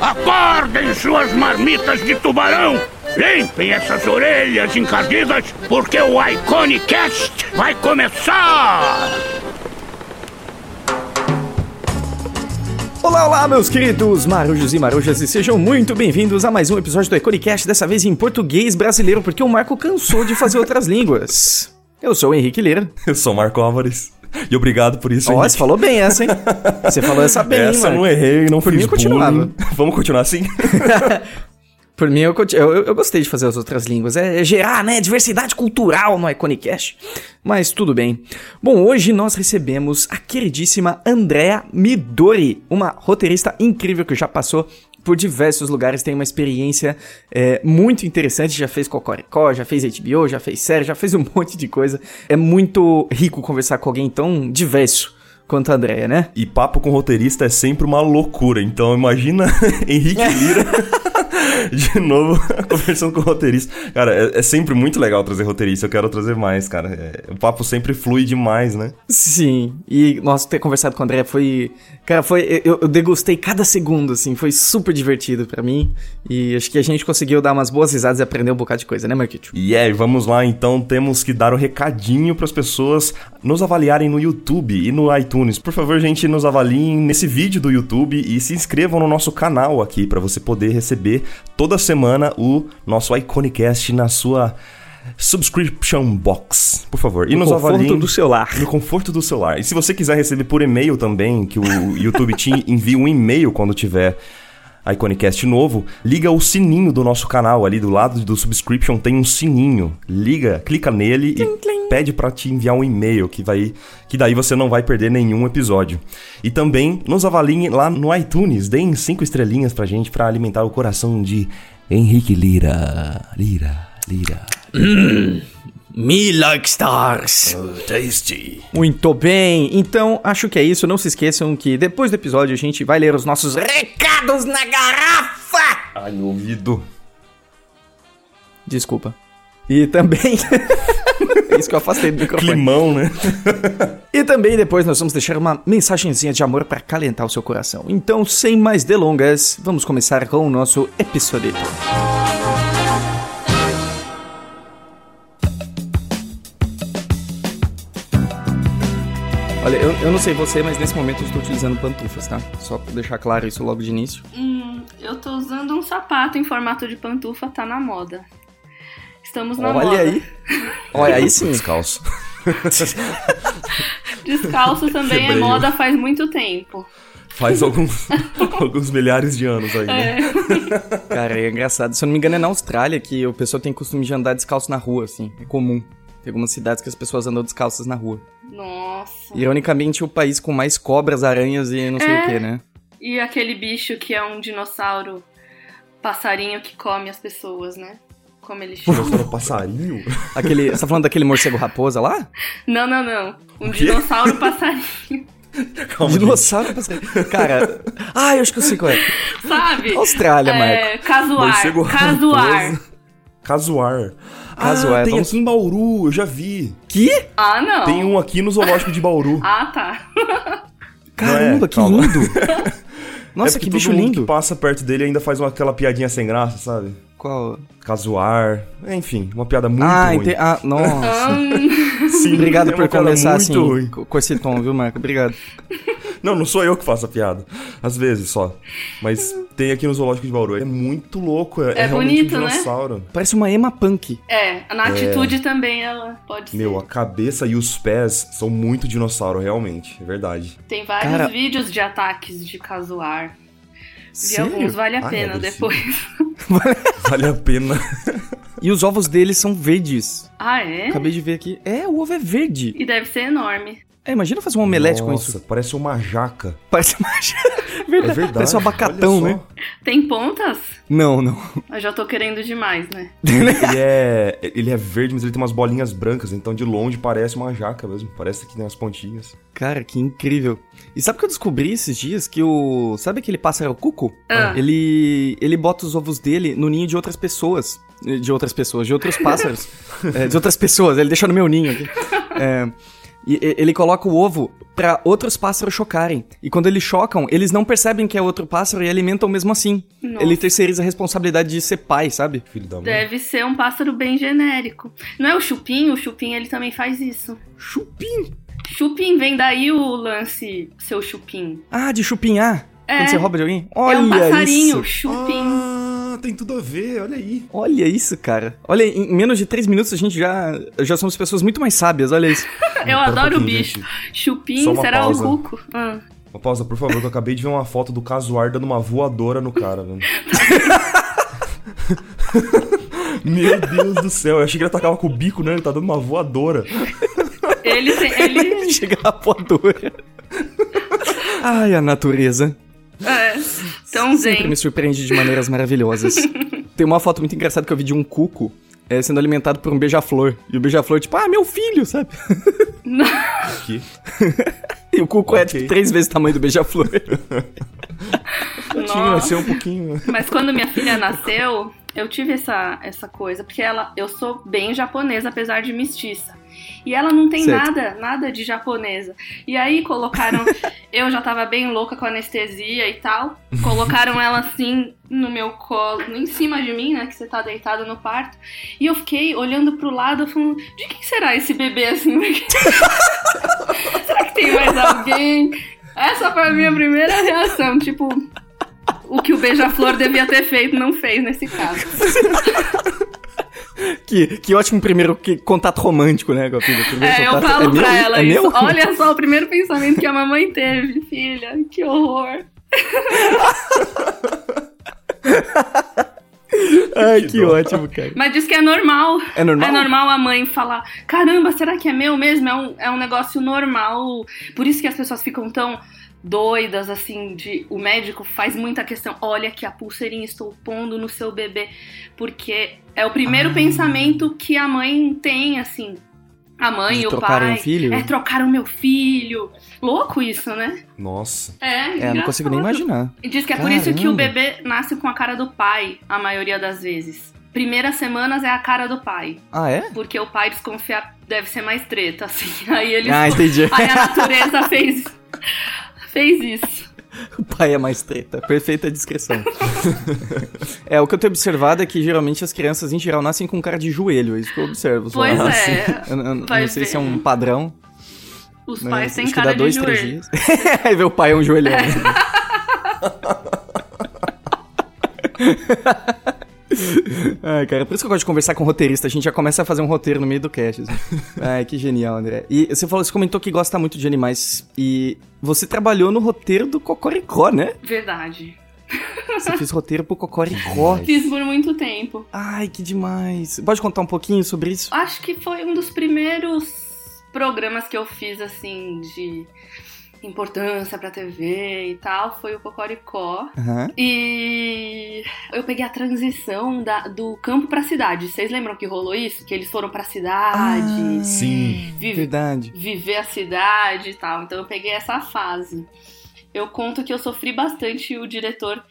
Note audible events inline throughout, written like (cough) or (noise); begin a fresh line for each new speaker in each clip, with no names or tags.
Acordem suas marmitas de tubarão! Limpem essas orelhas encardidas, porque o Iconicast vai começar!
Olá, olá, meus queridos marujos e marujas, e sejam muito bem-vindos a mais um episódio do Iconicast, dessa vez em português brasileiro, porque o Marco cansou de fazer outras línguas. Eu sou o Henrique Lira.
Eu sou o Marco Álvares. (laughs) E obrigado por isso,
Ó,
Henrique.
você falou bem essa, hein? Você falou essa bem,
Essa eu
mano.
não errei, não
Por
fiz
mim, eu continuava. (laughs)
Vamos continuar assim? (laughs)
Por mim, eu, eu, eu- eu gostei de fazer as outras línguas. É, é gerar, né, diversidade cultural no Iconicast. Mas tudo bem. Bom, hoje nós recebemos a queridíssima Andrea Midori, uma roteirista incrível que já passou por diversos lugares, tem uma experiência é, muito interessante, já fez Cocoricó, já fez HBO, já fez série, já fez um (laughs) monte de coisa. É muito rico conversar com alguém tão diverso quanto a Andrea, né?
E papo com roteirista é sempre uma loucura. Então imagina (laughs) Henrique Lira (laughs) (laughs) de novo (laughs) conversando com roteirista. Cara, é, é sempre muito legal trazer roteirista. Eu quero trazer mais, cara. É, o papo sempre flui demais, né?
Sim, e nossa, ter conversado com a Andrea foi. Cara, foi. Eu, eu degustei cada segundo, assim, foi super divertido pra mim. E acho que a gente conseguiu dar umas boas risadas e aprender um bocado de coisa, né, Marquito?
E é, vamos lá então, temos que dar o recadinho para as pessoas nos avaliarem no YouTube e no iTunes. Por favor, gente, nos avaliem nesse vídeo do YouTube e se inscrevam no nosso canal aqui para você poder receber toda semana o nosso Iconicast na sua subscription box. Por favor, e
No
nos
conforto
avaliem
do celular.
no conforto do celular. E se você quiser receber por e-mail também, que o YouTube te (laughs) envia um e-mail quando tiver Iconicast novo, liga o sininho do nosso canal ali do lado do subscription tem um sininho. Liga, clica nele e pede pra te enviar um e-mail que vai que daí você não vai perder nenhum episódio. E também nos avaliem lá no iTunes, deem cinco estrelinhas pra gente pra alimentar o coração de Henrique Lira. Lira, Lira. (clears throat)
Me like stars.
tasty.
Muito bem, então acho que é isso. Não se esqueçam que depois do episódio a gente vai ler os nossos recados na garrafa.
Ai, meu ouvido.
Desculpa. E também. (laughs) é isso que eu afastei do microfone.
Climão, né?
E também depois nós vamos deixar uma mensagenzinha de amor para calentar o seu coração. Então, sem mais delongas, vamos começar com o nosso episódio. Olha, eu, eu não sei você, mas nesse momento eu estou utilizando pantufas, tá? Só pra deixar claro isso logo de início.
Hum, eu tô usando um sapato em formato de pantufa, tá na moda. Estamos na
Olha
moda.
aí. Olha aí sim.
Descalço. (laughs)
Descalço também é moda faz muito tempo.
Faz alguns, (laughs) alguns milhares de anos aí, né?
É.
Cara, é engraçado. Se eu não me engano, é na Austrália que o pessoal tem costume de andar descalço na rua, assim. É comum. Tem algumas cidades que as pessoas andam descalças na rua.
Nossa.
Ironicamente, o país com mais cobras, aranhas e não sei
É.
o que, né?
E aquele bicho que é um dinossauro passarinho que come as pessoas, né? Como ele (laughs) chama.
Dinossauro passarinho?
Aquele, você tá falando daquele morcego raposa lá?
não, não, não. Um dinossauro passarinho. (laughs)
Calma, gente.
Dinossauro passarinho. Cara, ah, eu acho que eu sei qual é.
Sabe?
Austrália, Marco.
É, casuar.
Morcego
Casuar.
raposa. Casuar.
Casuar,
Ah, tem
vamos-
aqui em Bauru, eu já vi.
Que?
Ah, não.
Tem um aqui no zoológico de Bauru. (laughs)
Ah, tá.
Caramba,
é?
que
Calma.
lindo. (laughs) Nossa,
é
que bicho lindo.
que passa perto dele ainda faz uma, aquela piadinha sem graça, sabe?
Qual?
Casuar. Enfim, uma piada muito
ah,
ruim.
ente... ah, nossa. (laughs)
Hum,
Sim,
Obrigado
é
por
muito
assim,
ruim.
co- com esse tom, viu, Marco? Obrigado.
Não, não sou eu que faço a piada. Às vezes só. Mas tem aqui no zoológico de Bauru. É muito louco. É,
É
realmente
bonito,
um
né?
dinossauro.
Parece uma Emma Punk.
é, na atitude também ela pode ser.
Meu, a cabeça e os pés são muito dinossauro, realmente. É verdade.
Tem vários
Cara-
vídeos de ataques de casuar. Vi
Sério?
alguns, vale a
Ah, é
pena
agressivo.
depois. (laughs)
Vale a pena.
E os ovos deles são verdes.
Ah, é?
Acabei de ver aqui. É, o ovo é verde.
E deve ser enorme.
É, imagina fazer um omelete com
Nossa,
isso.
parece uma jaca.
Parece uma... (laughs)
É
verdade.
verdade.
Parece um abacatão, né?
Tem pontas?
Não, não.
Eu já tô querendo demais, né? (laughs)
Ele é, ele é verde, mas ele tem umas bolinhas brancas, então de longe parece uma jaca mesmo. Parece que tem as pontinhas.
Cara, que incrível. E sabe o que eu descobri esses dias? Que o. Sabe aquele pássaro cuco?
Ah.
Ele. Ele bota os ovos dele no ninho de outras pessoas. De outras pessoas, de outros pássaros. (laughs) É, de outras pessoas, ele deixa no meu ninho aqui. É, E ele coloca o ovo pra outros pássaros chocarem. E quando eles chocam, eles não percebem que é outro pássaro e alimentam mesmo assim.
Nossa.
Ele terceiriza a responsabilidade de ser pai, sabe?
Filho da mãe.
Deve ser um pássaro bem genérico. Não é o chupim? O chupim ele também faz isso.
Chupim.
Chupim, vem daí o lance, seu chupim.
Ah, de chupinhar.
É.
Quando você rouba de alguém. Olha
é um passarinho,
isso.
chupim.
Ah, tem tudo a ver, olha aí.
Olha isso, cara. Olha, em menos de três minutos a gente já, já somos pessoas muito mais sábias, olha isso. (laughs)
Eu
Pera um
adoro o
pouquinho,
bicho.
gente.
Chupim será
pausa.
o cuco. Ah.
Uma pausa, por favor, que eu acabei de ver uma foto do Casuar dando uma voadora no cara, velho. (laughs) Meu Deus do céu, eu achei que ele atacava com o bico, né? Ele tá dando uma voadora.
Ele, tem, ele (laughs)
Chega a voadora. Ai, a natureza.
É,
Sempre me surpreende de maneiras maravilhosas. (laughs) Tem uma foto muito engraçada que eu vi de um cuco é, sendo alimentado por um beija-flor. E o beija-flor, tipo, ah, meu filho, sabe?
Aqui. (laughs)
E o cuco é,
Ok.
tipo, três vezes o tamanho do beija-flor. (laughs)
Tinha, ser um pouquinho.
Mas quando minha filha nasceu, eu tive essa, essa coisa, porque ela, eu sou bem japonesa, apesar de mestiça. E ela não tem
Certo.
nada, nada de japonesa. E aí colocaram. (laughs) eu já tava bem louca com anestesia e tal. Colocaram ela assim no meu colo, em cima de mim, né? Que você tá deitada no parto. E eu fiquei olhando pro lado, falando: de quem será esse bebê assim? (laughs) será que tem mais alguém? Essa foi a minha primeira reação. Tipo, o que o beija-flor devia ter feito, não fez nesse caso. (laughs) (laughs)
Que, que ótimo primeiro que- contato romântico, né, com a filha. Primeiro
É, eu
contato-
falo
meu?
pra ela
é
isso.
Meu?
Olha só o primeiro pensamento que a mamãe teve, filha. Que horror. (laughs)
Ai, que,
Que
ótimo, cara.
Mas diz que é normal.
É normal?
É normal a mãe falar: caramba, será que é meu mesmo? É um, é um negócio normal. Por isso que as pessoas ficam tão doidas, assim, de. O médico faz muita questão. Olha que a pulseirinha estou pondo no seu bebê. Porque é o primeiro
Ah.
pensamento que a mãe tem, assim. A mãe e o pai.
o filho?
É, trocaram meu filho. Louco isso, né?
Nossa.
É,
É, não consigo nem imaginar.
E diz que é por isso que o
Caramba.
bebê nasce com a cara do pai, a maioria das vezes. Primeiras semanas é a cara do pai.
Ah, é?
Porque o pai desconfia deve ser mais treta, (laughs) assim. Aí ele.
Ah, entendi. (laughs)
Aí a natureza fez. Fez isso. (laughs)
O pai é mais treta. Perfeita descrição. (laughs) é, o que eu tenho observado é que geralmente as crianças, em geral, nascem com cara de joelho. É isso que eu observo.
Pois
Assim,
é.
Eu, (laughs) eu- eu não sei
ver.
se é um padrão.
Os
né?
pais têm cara
dá
de
dois,
joelho.
três dias. Aí vê o pai é um joelhão. (laughs) Ai, cara, por isso que eu gosto de conversar com roteirista. A gente já começa a fazer um roteiro no meio do cast. assim. (laughs) Ai, que genial, André. E você falou, você comentou que gosta muito de animais. E você trabalhou no roteiro do Cocoricó, né?
Verdade.
Você fez roteiro pro Cocoricó.
Fiz por muito tempo.
Ai, que demais. Pode contar um pouquinho sobre isso?
Acho que foi um dos primeiros programas que eu fiz, assim, de importância pra TV e tal. Foi o Cocoricó.
Aham.
E eu peguei a transição da- do campo pra cidade. Vocês lembram que rolou isso? Que eles foram pra cidade,
Ah,
Sim.
vive-
Verdade.
viver a cidade e tal. Então eu peguei essa fase. Eu conto que eu sofri bastante o diretor,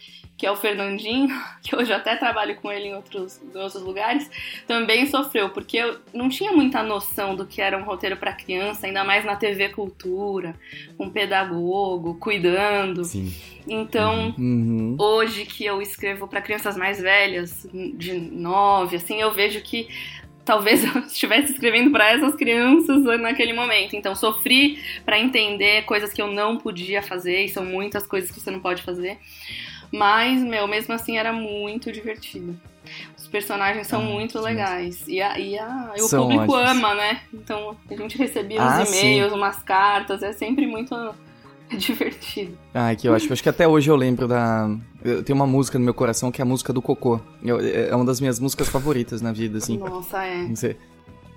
que é o Fernandinho, (laughs) que hoje eu até trabalho com ele em outros, em outros lugares, também sofreu, porque eu não tinha muita noção do que era um roteiro pra criança, ainda mais na TV Cultura, com pedagogo, cuidando.
Sim.
Então,
Uhum.
hoje que eu escrevo para crianças mais velhas, de 9, assim, eu vejo que talvez (laughs) eu estivesse escrevendo para essas crianças naquele momento. Então, sofri para entender coisas que eu não podia fazer, e são muitas coisas que você não pode fazer. Mas, meu, mesmo assim era muito divertido. Os personagens são
Ah,
muito
que
legais. E, a, e, a- e o
São
público
ótimos.
ama, né? Então a gente recebia
Ah,
uns e-mails, umas cartas, é sempre muito (laughs) divertido.
Ai, que ótimo. Acho que até hoje eu lembro da. Eu tenho uma música no meu coração que é a música do Cocô. Eu- é uma das minhas músicas favoritas na vida, assim.
Nossa, é.
Não sei.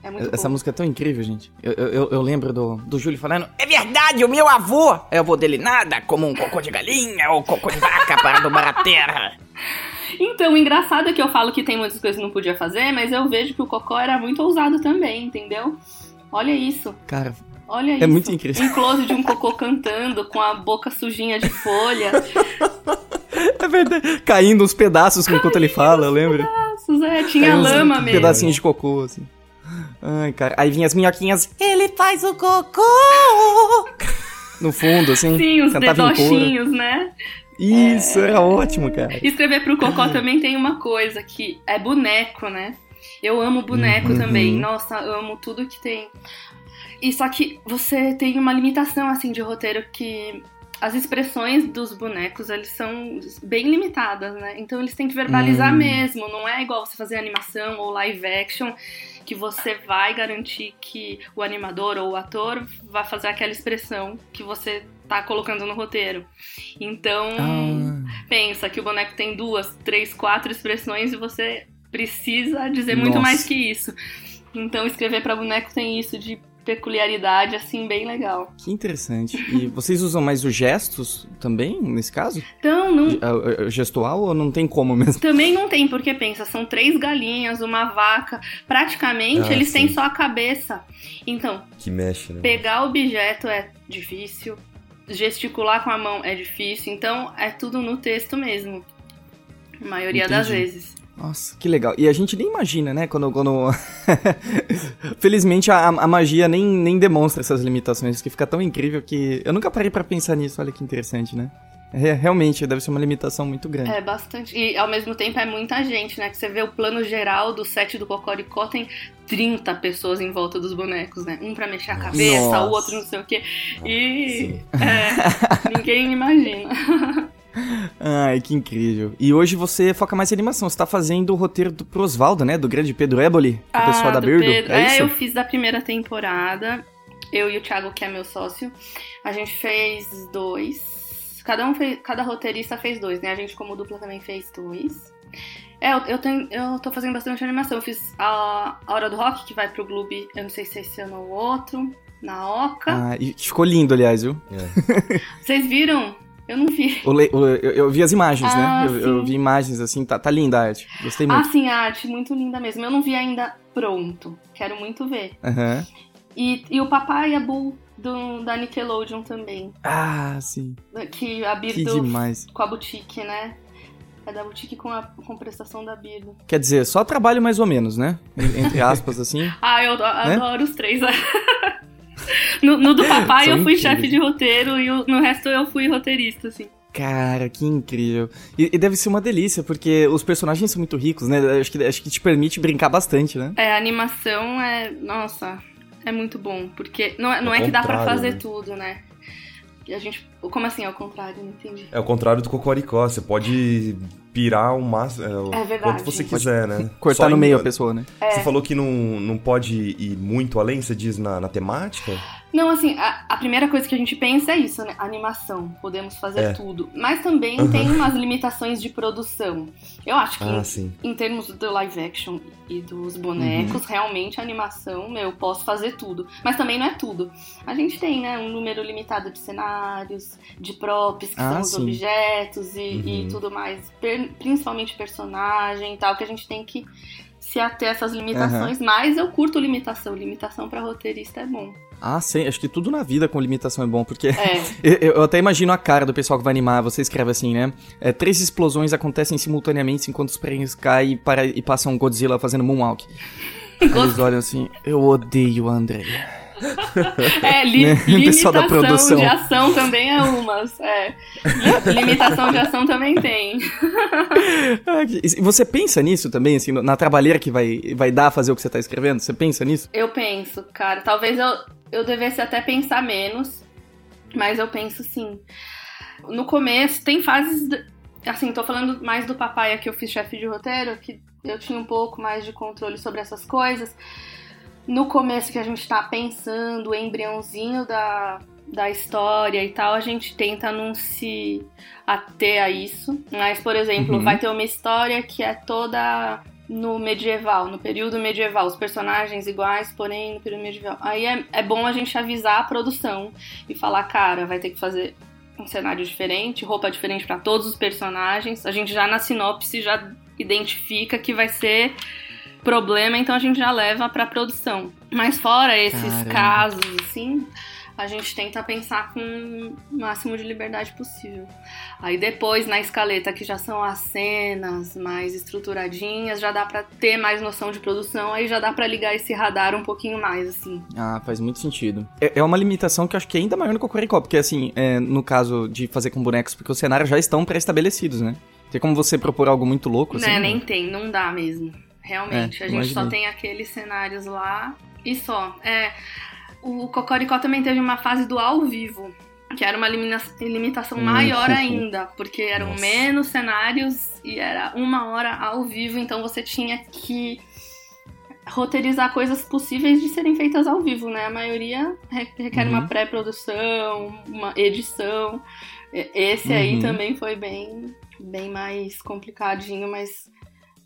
É muito
Essa
bom.
música é tão incrível, gente. Eu, eu, eu- lembro do, do Júlio falando: É verdade, o meu avô! É o avô dele nada, como um cocô de galinha ou cocô de vaca para adubar a terra. (laughs)
Então, o engraçado é que eu falo que tem muitas coisas que não podia fazer, mas eu vejo que o Cocó era muito ousado também, entendeu? Olha isso,
Cara,
olha
É
isso.
muito incrível.
Um close de um cocô cantando com a boca sujinha de folha. (laughs)
é verdade. Caindo uns pedaços enquanto ele fala, eu lembro.
Nossa, é, tinha
Caiu uns
lama mesmo.
pedacinhos de cocô, assim. Ai, cara. Aí vinha as minhoquinhas. Ele faz o cocô! No fundo, assim.
Sim, os dedochinhos, né?
Isso, era ótimo, cara.
Escrever pro Cocó (clears throat) também tem uma coisa que é boneco, né? Eu amo boneco
Uhum.
também. Nossa, amo tudo que tem. E só que você tem uma limitação assim de roteiro que as expressões dos bonecos, eles são bem limitadas, né? Então eles têm que verbalizar
Hum.
mesmo, não é igual você fazer animação ou live action que você vai garantir que o animador ou o ator vai fazer aquela expressão que você tá colocando no roteiro. Então,
Ah,
pensa que o boneco tem duas, três, quatro expressões e você precisa dizer muito
Nossa.
mais que isso. Então, escrever pra boneco tem isso de peculiaridade, assim, bem legal.
que interessante. E vocês usam mais os gestos também, nesse caso?
Então, não,
É, é, é Gestual ou não tem como mesmo?
também não tem, porque pensa, são três galinhas, uma vaca. Praticamente,
Ah,
eles têm
sim.
só a cabeça. Então,
Que mexe, né?
pegar objeto é difícil, gesticular com a mão é difícil, então é tudo no texto mesmo. A maioria das
Entendi.
vezes.
Nossa, que legal. E a gente nem imagina, né? Quando. quando... (laughs) Felizmente a, a magia nem, nem demonstra essas limitações, que fica tão incrível que. Eu nunca parei pra pensar nisso, olha que interessante, né? É, realmente, deve ser uma limitação muito grande.
É bastante. E ao mesmo tempo é muita gente, né? Que você vê o plano geral do set do Cocoricó, tem 30 pessoas em volta dos bonecos, né? Um pra mexer a cabeça,
Nossa.
o outro não sei o quê. E é, (laughs) ninguém imagina. (laughs)
Ai, que incrível. E hoje você foca mais em animação. Você tá fazendo o roteiro do, pro Osvaldo, né? Do grande Pedro Eboli, o pessoal da
do
Birdo.
Pedro.
É,
É,
isso?
eu fiz da primeira temporada. Eu e o Thiago, que é meu sócio. A gente fez dois. Cada um fez, cada roteirista fez dois, né? A gente, como dupla, também fez dois. É, eu, eu, tenho, eu tô fazendo bastante animação. Eu fiz a, a Hora do Rock, que vai pro Globo, eu não sei se esse ano ou outro, na Oca.
Ah, e ficou lindo, aliás, viu? (laughs)
Vocês viram? Eu não vi.
O le- o- eu, eu vi as imagens,
Ah,
né? Eu, eu vi imagens assim, tá, tá linda a arte. Gostei
Ah,
muito.
sim, a arte, muito linda mesmo. Eu não vi ainda pronto. Quero muito ver.
Aham.
E, e o Papai e a Bull do, da Nickelodeon também.
Ah, sim.
Que a
Que
Birdo
demais.
com a boutique, né? É da boutique com a com prestação da Birdo.
Quer dizer, só trabalho mais ou menos, né? Entre aspas, assim. (laughs)
Ah, eu ado- adoro os três. (laughs) no, no do papai eu fui
incríveis.
chefe de roteiro e no resto eu fui roteirista, assim.
Cara, que incrível. E, e deve ser uma delícia, porque os personagens são muito ricos, né? Acho que, acho que te permite brincar bastante, né?
É, a animação é. Nossa, é muito bom. Porque não é, não é que dá pra
contrário,
fazer
né?
tudo, né? E a gente. Como assim, ao contrário? Não entendi.
É o contrário do Cocoricó, você pode pirar o máximo, é, o
É verdade.
quanto você quiser, né? (laughs)
Cortar
Só
no
em-
meio a pessoa, né?
Você falou que não, não pode ir muito além, você diz na, na temática?
Não, assim, a, a primeira coisa que a gente pensa é isso, né? Animação. Podemos fazer
É.
tudo. Mas também
Uhum.
tem umas limitações de produção. Eu acho que
Ah, sim.
em termos do live action e dos bonecos,
Uhum.
realmente a animação, meu, eu posso fazer tudo. Mas também não é tudo. A gente tem, né, um número limitado de cenários, de props, que
Ah,
são os
sim.
objetos e, e
Uhum.
tudo mais. Per- principalmente personagem e tal, que a gente tem que se ater a essas limitações. Mas eu curto limitação. Limitação pra roteirista é bom.
Ah, sim. Acho que tudo na vida com limitação é bom, porque
É. (laughs)
eu, eu até imagino a cara do pessoal que vai animar. Você escreve assim, né? É, três explosões acontecem simultaneamente enquanto os prêmios caem e, para, e passam um Godzilla fazendo moonwalk. (laughs) Eles olham assim, eu odeio a Andrea.
É, (laughs) li
Né? O pessoal da
limitação
produção.
de ação também é umas. É. Li- Limitação de ação também tem.
Ah, você pensa nisso também, assim, na trabalheira que vai, vai dar fazer o que você tá escrevendo? Você pensa nisso?
Eu penso, cara, talvez eu, eu devesse até pensar menos, mas eu penso sim. No começo, tem fases. Assim, tô falando mais do papai que eu fiz chefe de roteiro, que eu tinha um pouco mais de controle sobre essas coisas. No começo que a gente tá pensando, o embriãozinho da, da história e tal, a gente tenta não se ater a isso. Mas, por exemplo,
Uhum.
vai ter uma história que é toda no medieval, no período medieval, os personagens iguais, porém no período medieval. Aí é, é bom a gente avisar a produção e falar, cara, vai ter que fazer um cenário diferente, roupa diferente pra todos os personagens. A gente já na sinopse já identifica que vai ser problema, então a gente já leva pra produção. Mas fora esses
Caramba.
casos, assim, a gente tenta pensar com o máximo de liberdade possível. Aí depois, na escaleta, que já são as cenas mais estruturadinhas, já dá para ter mais noção de produção, aí já dá para ligar esse radar um pouquinho mais, assim.
Ah, faz muito sentido. É, é uma limitação que eu acho que é ainda maior no Cocoricó, porque assim, é, no caso de fazer com bonecos, porque os cenários já estão pré-estabelecidos, né? Tem como você propor algo muito louco, assim?
Né, nem tem, não dá mesmo. Realmente, é, a gente imaginei. só tem aqueles cenários lá e só. É, o Cocoricó também teve uma fase do ao vivo, que era uma limitação hum, maior ainda, porque eram Nossa. menos cenários e era uma hora ao vivo, então você tinha que roteirizar coisas possíveis de serem feitas ao vivo, né? A maioria requer uhum. uma pré-produção, uma edição. Esse uhum. aí também foi bem, bem mais complicadinho, mas,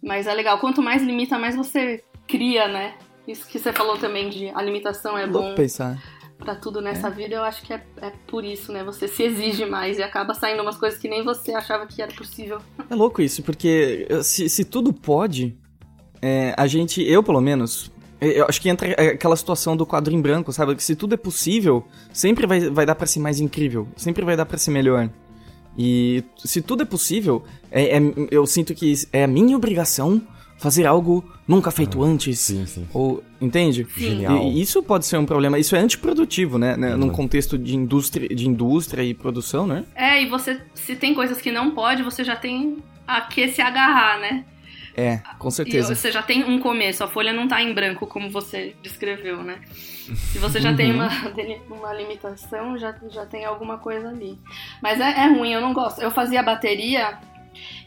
mas é legal. Quanto mais limita, mais você cria, né? Isso que você falou também de a limitação é bom.
pensar.
Pra tudo nessa é. vida, eu acho que é, é por isso, né? Você se exige mais e acaba saindo umas coisas que nem você achava que era possível.
É louco isso, porque se, se tudo pode, é, a gente, eu pelo menos, eu acho que entra aquela situação do quadro em branco, sabe? Que se tudo é possível, sempre vai, vai dar para ser mais incrível, sempre vai dar para ser melhor. E se tudo é possível, é, é, eu sinto que é a minha obrigação fazer algo nunca feito ah, antes.
Sim, sim.
Ou, entende?
Genial.
E isso pode ser um problema. Isso é antiprodutivo, né? né? Num contexto de indústria, de indústria e produção, né?
É, e você, se tem coisas que não pode, você já tem a que se agarrar, né?
É, com certeza.
E você já tem um começo, a folha não tá em branco, como você descreveu, né? Se você já tem uma, (laughs) uma limitação, já, já tem alguma coisa ali. Mas é, é ruim, eu não gosto. Eu fazia bateria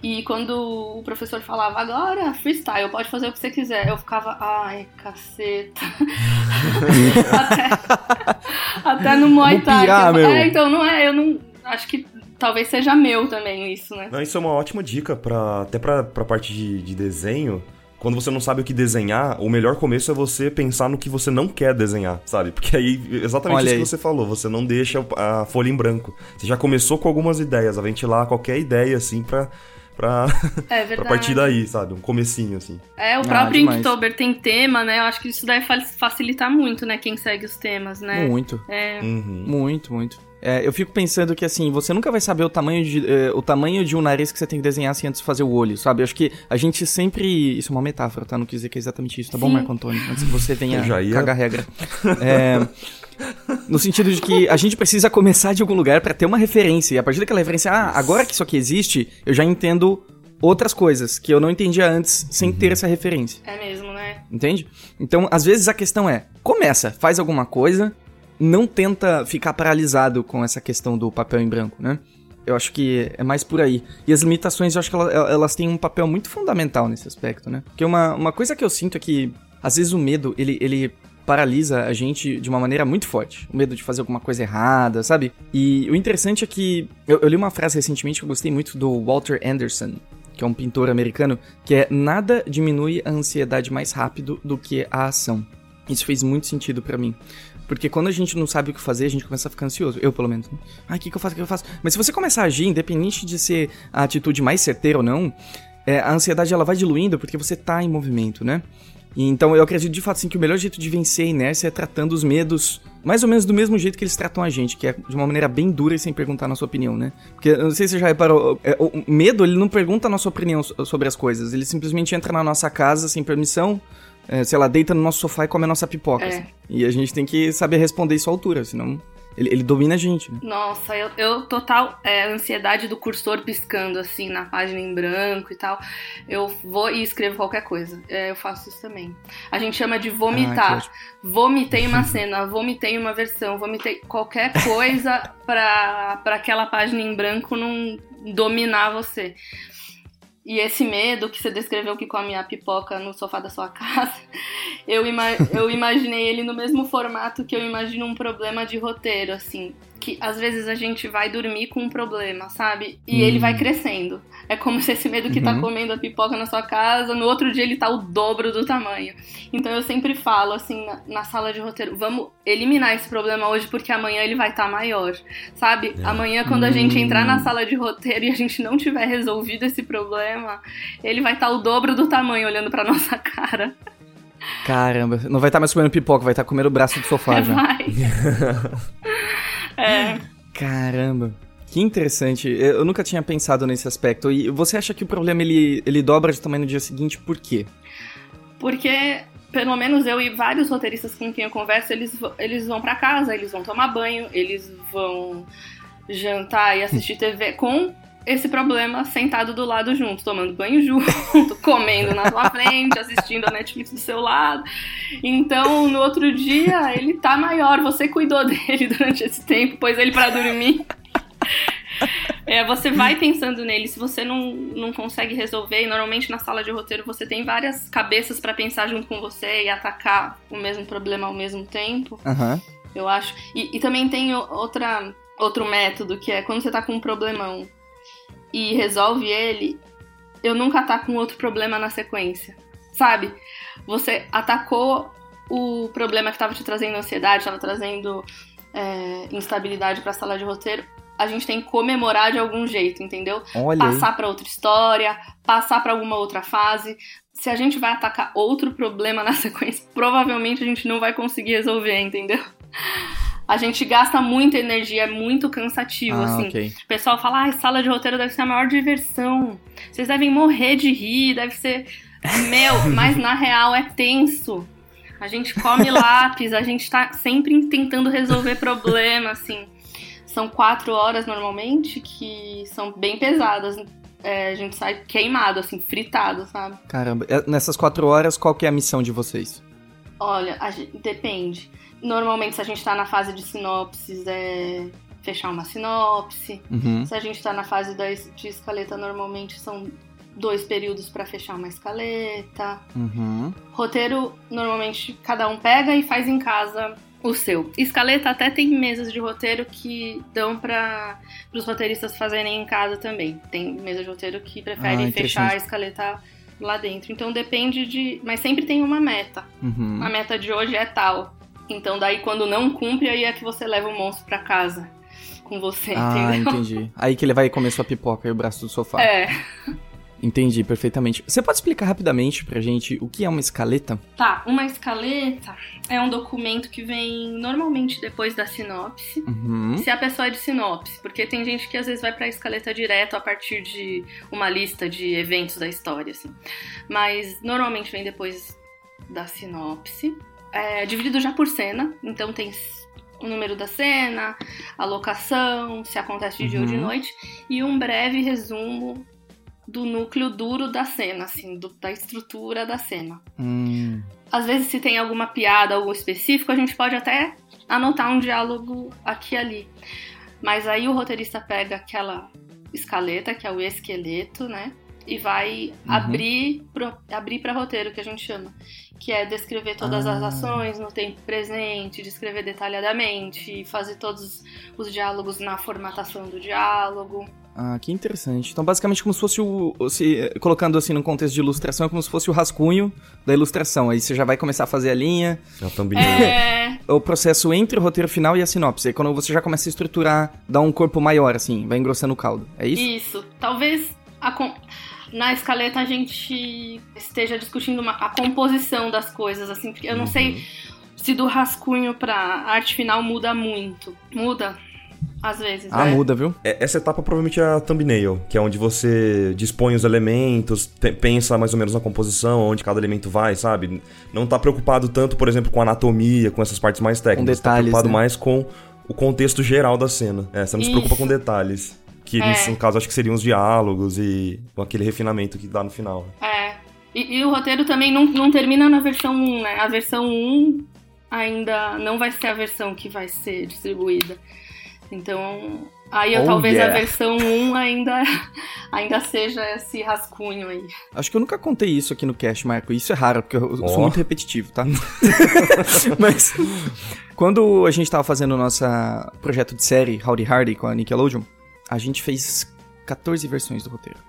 e quando o professor falava, agora freestyle, pode fazer o que você quiser, eu ficava, ai, caceta. (laughs) até, até no Muay Thai. É, então não é, eu não. Acho que talvez seja meu também isso, né?
Não, isso é uma ótima dica, pra, até pra, pra parte de, de desenho quando você não sabe o que desenhar, o melhor começo é você pensar no que você não quer desenhar, sabe? Porque aí, exatamente Olha isso aí. que você falou, você não deixa a folha em branco. Você já começou com algumas ideias, a ventilar qualquer ideia, assim, pra, pra,
é (laughs)
pra partir daí, sabe? Um comecinho, assim.
É, o ah, próprio ah, Inktober tem tema, né? Eu acho que isso deve facilitar muito, né? Quem segue os temas, né?
Muito.
É.
Uhum. Muito, muito. É, eu fico pensando que assim, você nunca vai saber o tamanho de, é, o tamanho de um nariz que você tem que desenhar assim, antes de fazer o olho, sabe? Eu acho que a gente sempre. Isso é uma metáfora, tá? Não quis dizer que é exatamente isso, tá Sim. bom, Marco Antônio? Antes que você venha (laughs) já ia... cagar regra. É. No sentido de que a gente precisa começar de algum lugar para ter uma referência. E a partir daquela referência, ah, agora que isso aqui existe, eu já entendo outras coisas que eu não entendia antes sem uhum. ter essa referência.
É mesmo, né?
Entende? Então, às vezes a questão é: começa, faz alguma coisa, não tenta ficar paralisado com essa questão do papel em branco, né? Eu acho que é mais por aí. E as limitações, eu acho que elas, elas têm um papel muito fundamental nesse aspecto, né? Porque uma, uma coisa que eu sinto é que, às vezes, o medo, ele, ele paralisa a gente de uma maneira muito forte. O medo de fazer alguma coisa errada, sabe? E o interessante é que eu, eu li uma frase recentemente que eu gostei muito do Walter Anderson, que é um pintor americano, que é nada diminui a ansiedade mais rápido do que a ação. Isso fez muito sentido para mim. Porque quando a gente não sabe o que fazer, a gente começa a ficar ansioso. Eu, pelo menos. Ah, o que, que eu faço? O que eu faço? Mas se você começar a agir, independente de ser a atitude mais certeira ou não, é, a ansiedade ela vai diluindo porque você tá em movimento, né? Então eu acredito de fato assim, que o melhor jeito de vencer a inércia é tratando os medos mais ou menos do mesmo jeito que eles tratam a gente, que é de uma maneira bem dura e sem perguntar a nossa opinião, né? Porque eu não sei se você já reparou, é, o medo ele não pergunta a nossa opinião sobre as coisas, ele simplesmente entra na nossa casa sem permissão, é, sei lá, deita no nosso sofá e come a nossa pipoca. É. Assim. E a gente tem que saber responder isso à altura, senão ele, ele domina a gente. Né?
Nossa, eu, eu total é, ansiedade do cursor piscando assim na página em branco e tal. Eu vou e escrevo qualquer coisa. É, eu faço isso também. A gente chama de vomitar. Ah, vomitei uma (laughs) cena, vomitei uma versão, vomitei qualquer coisa pra aquela página em branco não dominar você. E esse medo que você descreveu que come a pipoca no sofá da sua (laughs) casa, eu, ima eu imaginei ele no mesmo formato que eu imagino um problema de roteiro, assim que às vezes a gente vai dormir com um problema, sabe? E ele vai hum. crescendo. É como se esse medo que tá uhum. tá comendo a pipoca na sua casa, no outro dia ele tá o dobro do tamanho. Então eu sempre falo, assim, na, na sala de roteiro, vamos eliminar esse problema hoje porque amanhã ele vai estar tá maior, sabe? É. Amanhã, quando a gente entrar na hum. sala de roteiro e a gente não tiver resolvido esse problema, ele vai estar tá o dobro do tamanho olhando pra (laughs) nossa cara.
Caramba, não vai estar tá mais comendo pipoca, vai estar tá comendo o braço do sofá já.
Vai. (laughs) É.
Caramba. Que interessante. Eu nunca tinha pensado nesse aspecto. E você acha que o problema ele, ele dobra de tamanho no dia seguinte, por quê?
Porque, pelo menos eu e vários roteiristas com quem eu converso, eles, eles vão para casa, eles vão tomar banho, eles vão jantar e assistir TV com esse problema sentado do lado junto, tomando banho junto, (laughs) comendo na sua frente, assistindo a Netflix do seu lado. Então, no outro dia, ele tá maior, você cuidou (laughs) dele durante esse tempo, pôs ele para dormir. É, você vai pensando nele, se você não, não consegue resolver, e normalmente na sala de roteiro você tem várias cabeças para pensar junto com você e atacar o mesmo problema ao mesmo tempo.
Aham.
Eu acho. E, e também tem outra, outro método, que é quando você tá com um problemão e resolve ele, eu nunca ataco um outro problema na sequência. Sabe? Você atacou o problema que estava te trazendo ansiedade, estava trazendo é, instabilidade para a sala de roteiro. A gente tem que comemorar de algum jeito, entendeu? Passar para outra história, passar para alguma outra fase. Se a gente vai atacar outro problema na (laughs) sequência, provavelmente a gente não vai conseguir resolver, entendeu? A gente gasta muita energia, é muito cansativo,
Ah,
assim.
ok.
O pessoal fala, ah, sala de roteiro deve ser a maior diversão. Vocês devem morrer de rir, deve ser. (laughs) Meu, mas na real é tenso. A gente come (laughs) lápis, a gente tá sempre tentando resolver problema, assim. São quatro horas normalmente que são bem pesadas. É, a gente sai queimado, assim, fritado, sabe?
Caramba. É, Nessas quatro horas, qual que é a missão de vocês?
Olha, a gen- depende. Normalmente, se a gente tá na fase de sinopses, é fechar uma sinopse.
Uhum.
Se a gente tá na fase da, de escaleta, normalmente são dois períodos pra fechar uma escaleta.
Uhum.
Roteiro, normalmente, cada um pega e faz em casa o seu. Escaleta até tem mesas de roteiro que dão para os roteiristas fazerem em casa também. Tem mesa de roteiro que
Ah,
prefere
interessante.
fechar a escaleta lá dentro. Então depende de. Mas sempre tem uma meta.
Uhum.
A meta de hoje é tal. Então daí quando não cumpre, aí é que você leva o monstro pra casa com você,
Ah,
entendeu?
entendi. Aí que ele vai comer sua pipoca e o braço do sofá.
É.
Entendi perfeitamente. Você pode explicar rapidamente pra gente o que é uma escaleta?
Tá, uma escaleta é um documento que vem normalmente depois da sinopse.
Uhum.
Se a pessoa é de sinopse, porque tem gente que às vezes vai pra escaleta direto a partir de uma lista de eventos da história, assim. Mas normalmente vem depois da sinopse. É dividido já por cena, então tem o número da cena, a locação, se acontece de dia ou de
Uhum.
noite, e um breve resumo do núcleo duro da cena, assim, do- da estrutura da cena.
Hum,
Às vezes, se tem alguma piada, algo específico, a gente pode até anotar um diálogo aqui e ali. Mas aí o roteirista pega aquela escaleta, que é o esqueleto, né? E vai
Uhum.
abrir, pro, abrir para roteiro, que a gente chama. Que é descrever todas as
Ah.
ações no tempo presente, descrever detalhadamente, fazer todos os diálogos na formatação do diálogo.
Ah, que interessante. Então, basicamente, como se fosse o. Se, colocando assim no contexto de ilustração, é como se fosse o rascunho da ilustração. Aí você já vai começar a fazer a linha,
É a thumbnail.
É,
o processo entre o roteiro final e a sinopse. Aí quando você já começa a estruturar, dá um corpo maior, assim, vai engrossando o caldo. É isso?
Isso. Talvez a com- na escaleta a gente esteja discutindo uma- a composição das coisas, assim, porque eu não sei se do rascunho pra arte final muda muito. Muda? Às vezes.
Ah,
né?
muda, viu?
É, Essa etapa provavelmente é a thumbnail, que é onde você dispõe os elementos, te- pensa mais ou menos na composição, onde cada elemento vai, sabe? Não tá preocupado tanto, por exemplo, com anatomia, com essas partes mais técnicas.
detalhes,
tá preocupado
né?
mais com o contexto geral da cena. É, você não se preocupa
Isso.
com detalhes. Que
É.
nesse- no caso acho que seriam os diálogos e aquele refinamento que dá no final.
É. E, e o roteiro também não, não termina na versão 1, né? A versão 1 ainda não vai ser a versão que vai ser distribuída. Então, aí
Oh,
talvez
yeah.
a versão 1 ainda, (laughs) ainda seja esse rascunho aí.
Acho que eu nunca contei isso aqui no cast, Marco. Isso é raro, porque eu sou
Ó.
muito repetitivo, tá? (laughs) Mas quando a gente tava fazendo o nosso projeto de série Howdy Hardy com a Nickelodeon, a gente fez 14 versões do roteiro.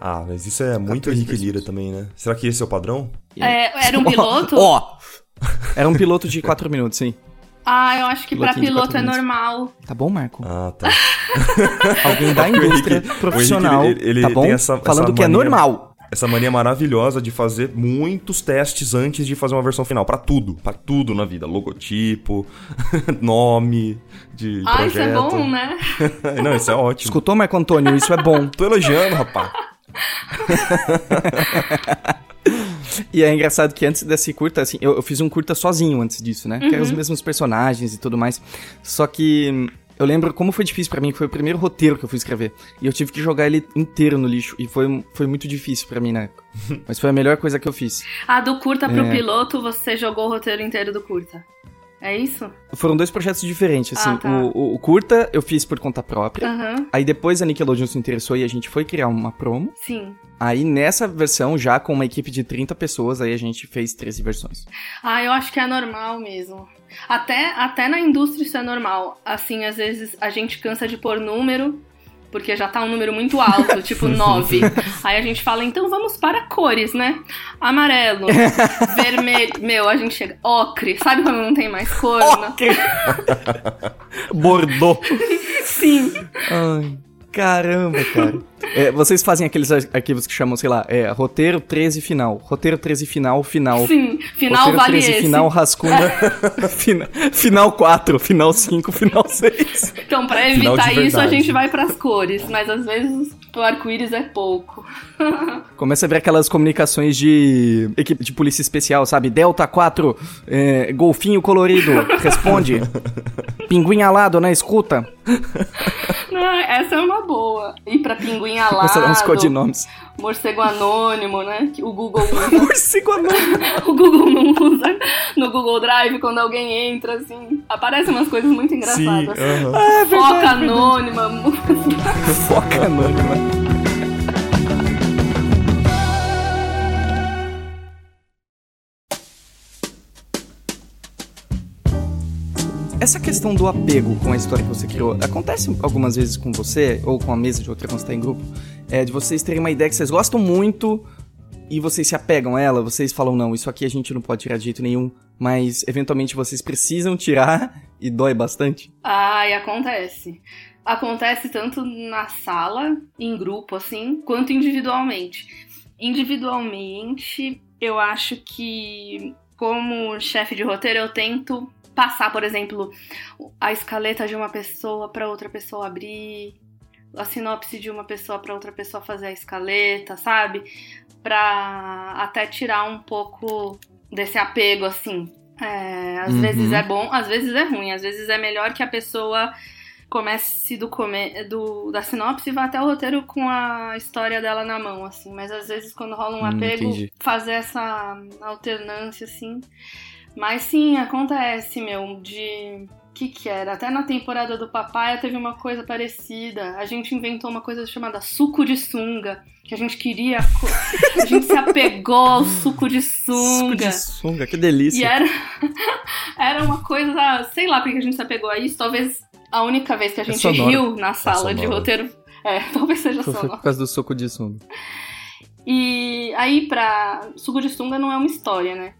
Ah, mas isso é muito
14
Henrique Lira também, né? Será que esse é o padrão?
É, era um (laughs) piloto?
Ó! Era um piloto de 4 minutos, sim.
Ah, eu acho que
de
piloto é
minutos.
normal.
Tá bom, Marco?
Ah, tá. (laughs)
Alguém da indústria profissional,
ele- ele
tá
tem
bom?
essa-
Falando
essa
que é
mania.
normal.
Essa mania maravilhosa de fazer muitos testes antes de fazer uma versão final. Pra tudo. Pra tudo na vida. Logotipo, (laughs) nome de
Ah,
projeto.
isso é bom, né? (laughs)
Não, isso é ótimo.
Escutou, Marco Antônio? Isso é bom.
Tô elogiando, rapaz. (laughs)
E é engraçado que antes desse curta, assim, eu, eu fiz um curta sozinho antes disso, né? Que eram os mesmos personagens e tudo mais. Só que hum, eu lembro como foi difícil pra mim, que foi o primeiro roteiro que eu fui escrever. E eu tive que jogar ele inteiro no lixo. E foi, foi muito difícil pra mim na época. (laughs) Mas foi a melhor coisa que eu fiz.
Ah, do curta pro
É.
piloto, você jogou o roteiro inteiro do curta. É isso?
Foram dois projetos diferentes, assim.
Ah, tá.
o, o- curta eu fiz por conta própria.
Aham.
Aí depois a Nickelodeon se interessou e a gente foi criar uma promo.
Sim.
Aí nessa versão, já com uma equipe de 30 pessoas, aí a gente fez 13 versões.
Ah, eu acho que é normal mesmo. Até, até na indústria isso é normal. Assim, às vezes a gente cansa de pôr número, porque já tá um número muito alto, (laughs) tipo 9. (laughs) Aí a gente fala, então vamos para cores, né? Amarelo, (laughs) vermelho. Meu, a gente chega. Ocre. Sabe quando não tem mais cor? né?
Bordeaux.
Sim.
Ai, caramba, cara. É, vocês fazem aqueles ar- arquivos que chamam, sei lá, é, roteiro 13 final. Roteiro 13 final, final.
Sim. Final
roteiro
vale
13
esse.
final, rascunha. (laughs) fina- final 4, final 5, final 6.
Então, pra
Final
evitar isso, a gente vai pras cores. Mas às vezes o arco-íris é pouco. (laughs)
Começa a ver aquelas comunicações de equipe de polícia especial, sabe? Delta 4, é, golfinho colorido, responde. (laughs) Pinguim alado na escuta.
Ah, (laughs) essa é uma boa. E pra pinguim
Começa a dar uns
alado,
codinomes.
morcego anônimo, né? Que o Google (laughs) usa.
Morcego anônimo. (laughs)
o Google não usa no Google Drive quando alguém entra, assim. Aparecem umas coisas muito
Sim,
engraçadas.
aham.
Foca anônima.
Foca anônima. Essa questão do apego com a história que você criou, acontece algumas vezes com você, ou com a mesa de outra quando você tá em grupo, é de vocês terem uma ideia que vocês gostam muito e vocês se apegam a ela, vocês falam, não, isso aqui a gente não pode tirar de jeito nenhum, mas eventualmente vocês precisam tirar (laughs) e dói bastante?
Ai, acontece. Acontece tanto na sala, em grupo, assim, quanto individualmente. Individualmente, eu acho que, como chefe de roteiro, eu tento passar, por exemplo, a escaleta de uma pessoa para outra pessoa abrir, a sinopse de uma pessoa para outra pessoa fazer a escaleta, sabe? Pra até tirar um pouco desse apego, assim. É, às
Uhum.
vezes é bom, às vezes é ruim, às vezes é melhor que a pessoa comece do, come, do da sinopse e vá até o roteiro com a história dela na mão, assim. Mas às vezes quando rola um
Hum,
apego,
entendi.
fazer essa alternância, assim. Mas sim, acontece, meu, de. O que, que era? Até na temporada do Papaya teve uma coisa parecida. A gente inventou uma coisa chamada suco de sunga. Que a gente queria. a gente se apegou ao suco de
Suco
sunga.
de sunga, que delícia.
E era, (laughs) era uma coisa, sei lá porque a gente se apegou a isso. Talvez a única vez que a gente
sonoro.
riu na sala de
sonoro.
roteiro. É, (laughs) talvez seja
foi
sonoro.
por causa do suco de sunga.
E aí, pra. Suco de sunga não é uma história, né?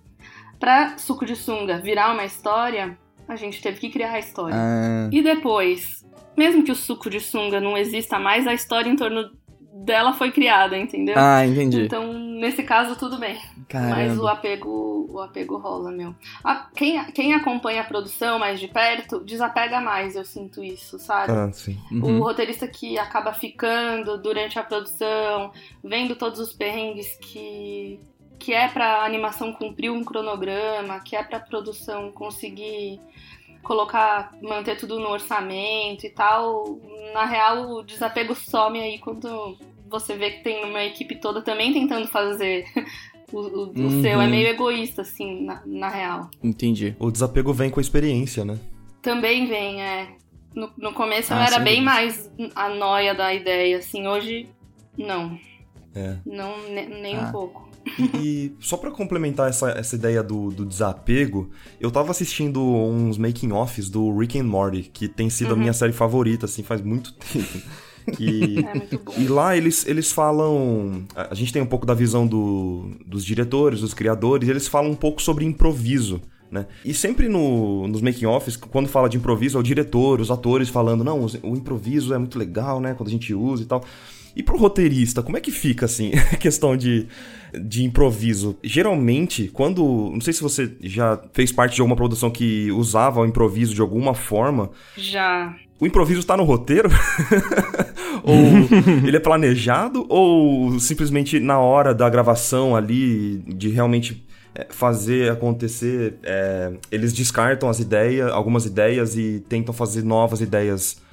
Pra suco de sunga virar uma história, a gente teve que criar a história.
Ah,
E depois, mesmo que o suco de sunga não exista mais, a história em torno dela foi criada, entendeu?
ah entendi.
Então, nesse caso, tudo bem. Mas o
Caramba.
apego, o apego rola, meu. A- quem, quem acompanha a produção mais de perto, desapega mais, eu sinto isso, sabe?
Ah, sim.
O
Uhum.
roteirista que acaba ficando durante a produção, vendo todos os perrengues que, que é pra animação cumprir um cronograma, que é pra produção conseguir colocar, manter tudo no orçamento e tal. Na real, o desapego some aí quando você vê que tem uma equipe toda também tentando fazer. (laughs) O, o- o
Uhum.
seu é meio egoísta, assim, na, na real.
Entendi.
O desapego vem com a experiência, né?
Também vem, é. No, no começo eu
Ah,
era
sem
bem mais a noia da ideia, assim, hoje não.
É.
Não, ne- nem
Ah.
um pouco.
E só pra complementar essa, essa ideia do, do desapego, eu tava assistindo uns making-offs do Rick and Morty, que tem sido a minha série favorita, assim, faz muito (laughs) tempo. E,
É
e lá eles, eles falam. A gente tem um pouco da visão do, dos diretores, dos criadores, e eles falam um pouco sobre improviso. Né? E sempre no, nos making-offs, quando fala de improviso, é o diretor, os atores falando, não, o improviso é muito legal, né? Quando a gente usa e tal. E pro roteirista, como é que fica, assim, (laughs) a questão de, de improviso? Geralmente, quando. Não sei se você já fez parte de alguma produção que usava o improviso de alguma forma.
Já.
O improviso tá no roteiro? (laughs) ou (laughs) ele é planejado? Ou simplesmente na hora da gravação ali, de realmente é, fazer acontecer, é, eles descartam as ideias, algumas ideias e tentam fazer novas ideias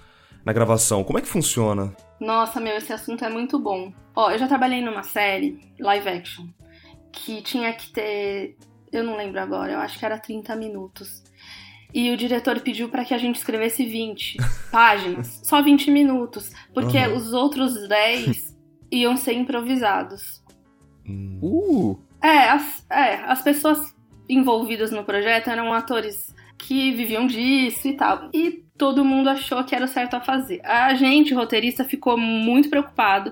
na gravação. Como é que funciona?
Nossa, meu, esse assunto é muito bom. Ó, eu já trabalhei numa série, live action, que tinha que ter. Eu não lembro agora, eu acho que era 30 minutos. E o diretor pediu para que a gente escrevesse 20 (laughs) páginas, só 20 minutos, porque uhum. os outros 10 (laughs) iam ser improvisados.
Uh!
É as, é, as pessoas envolvidas no projeto eram atores que viviam disso e tal. E todo mundo achou que era o certo a fazer. A gente, roteirista, ficou muito preocupado,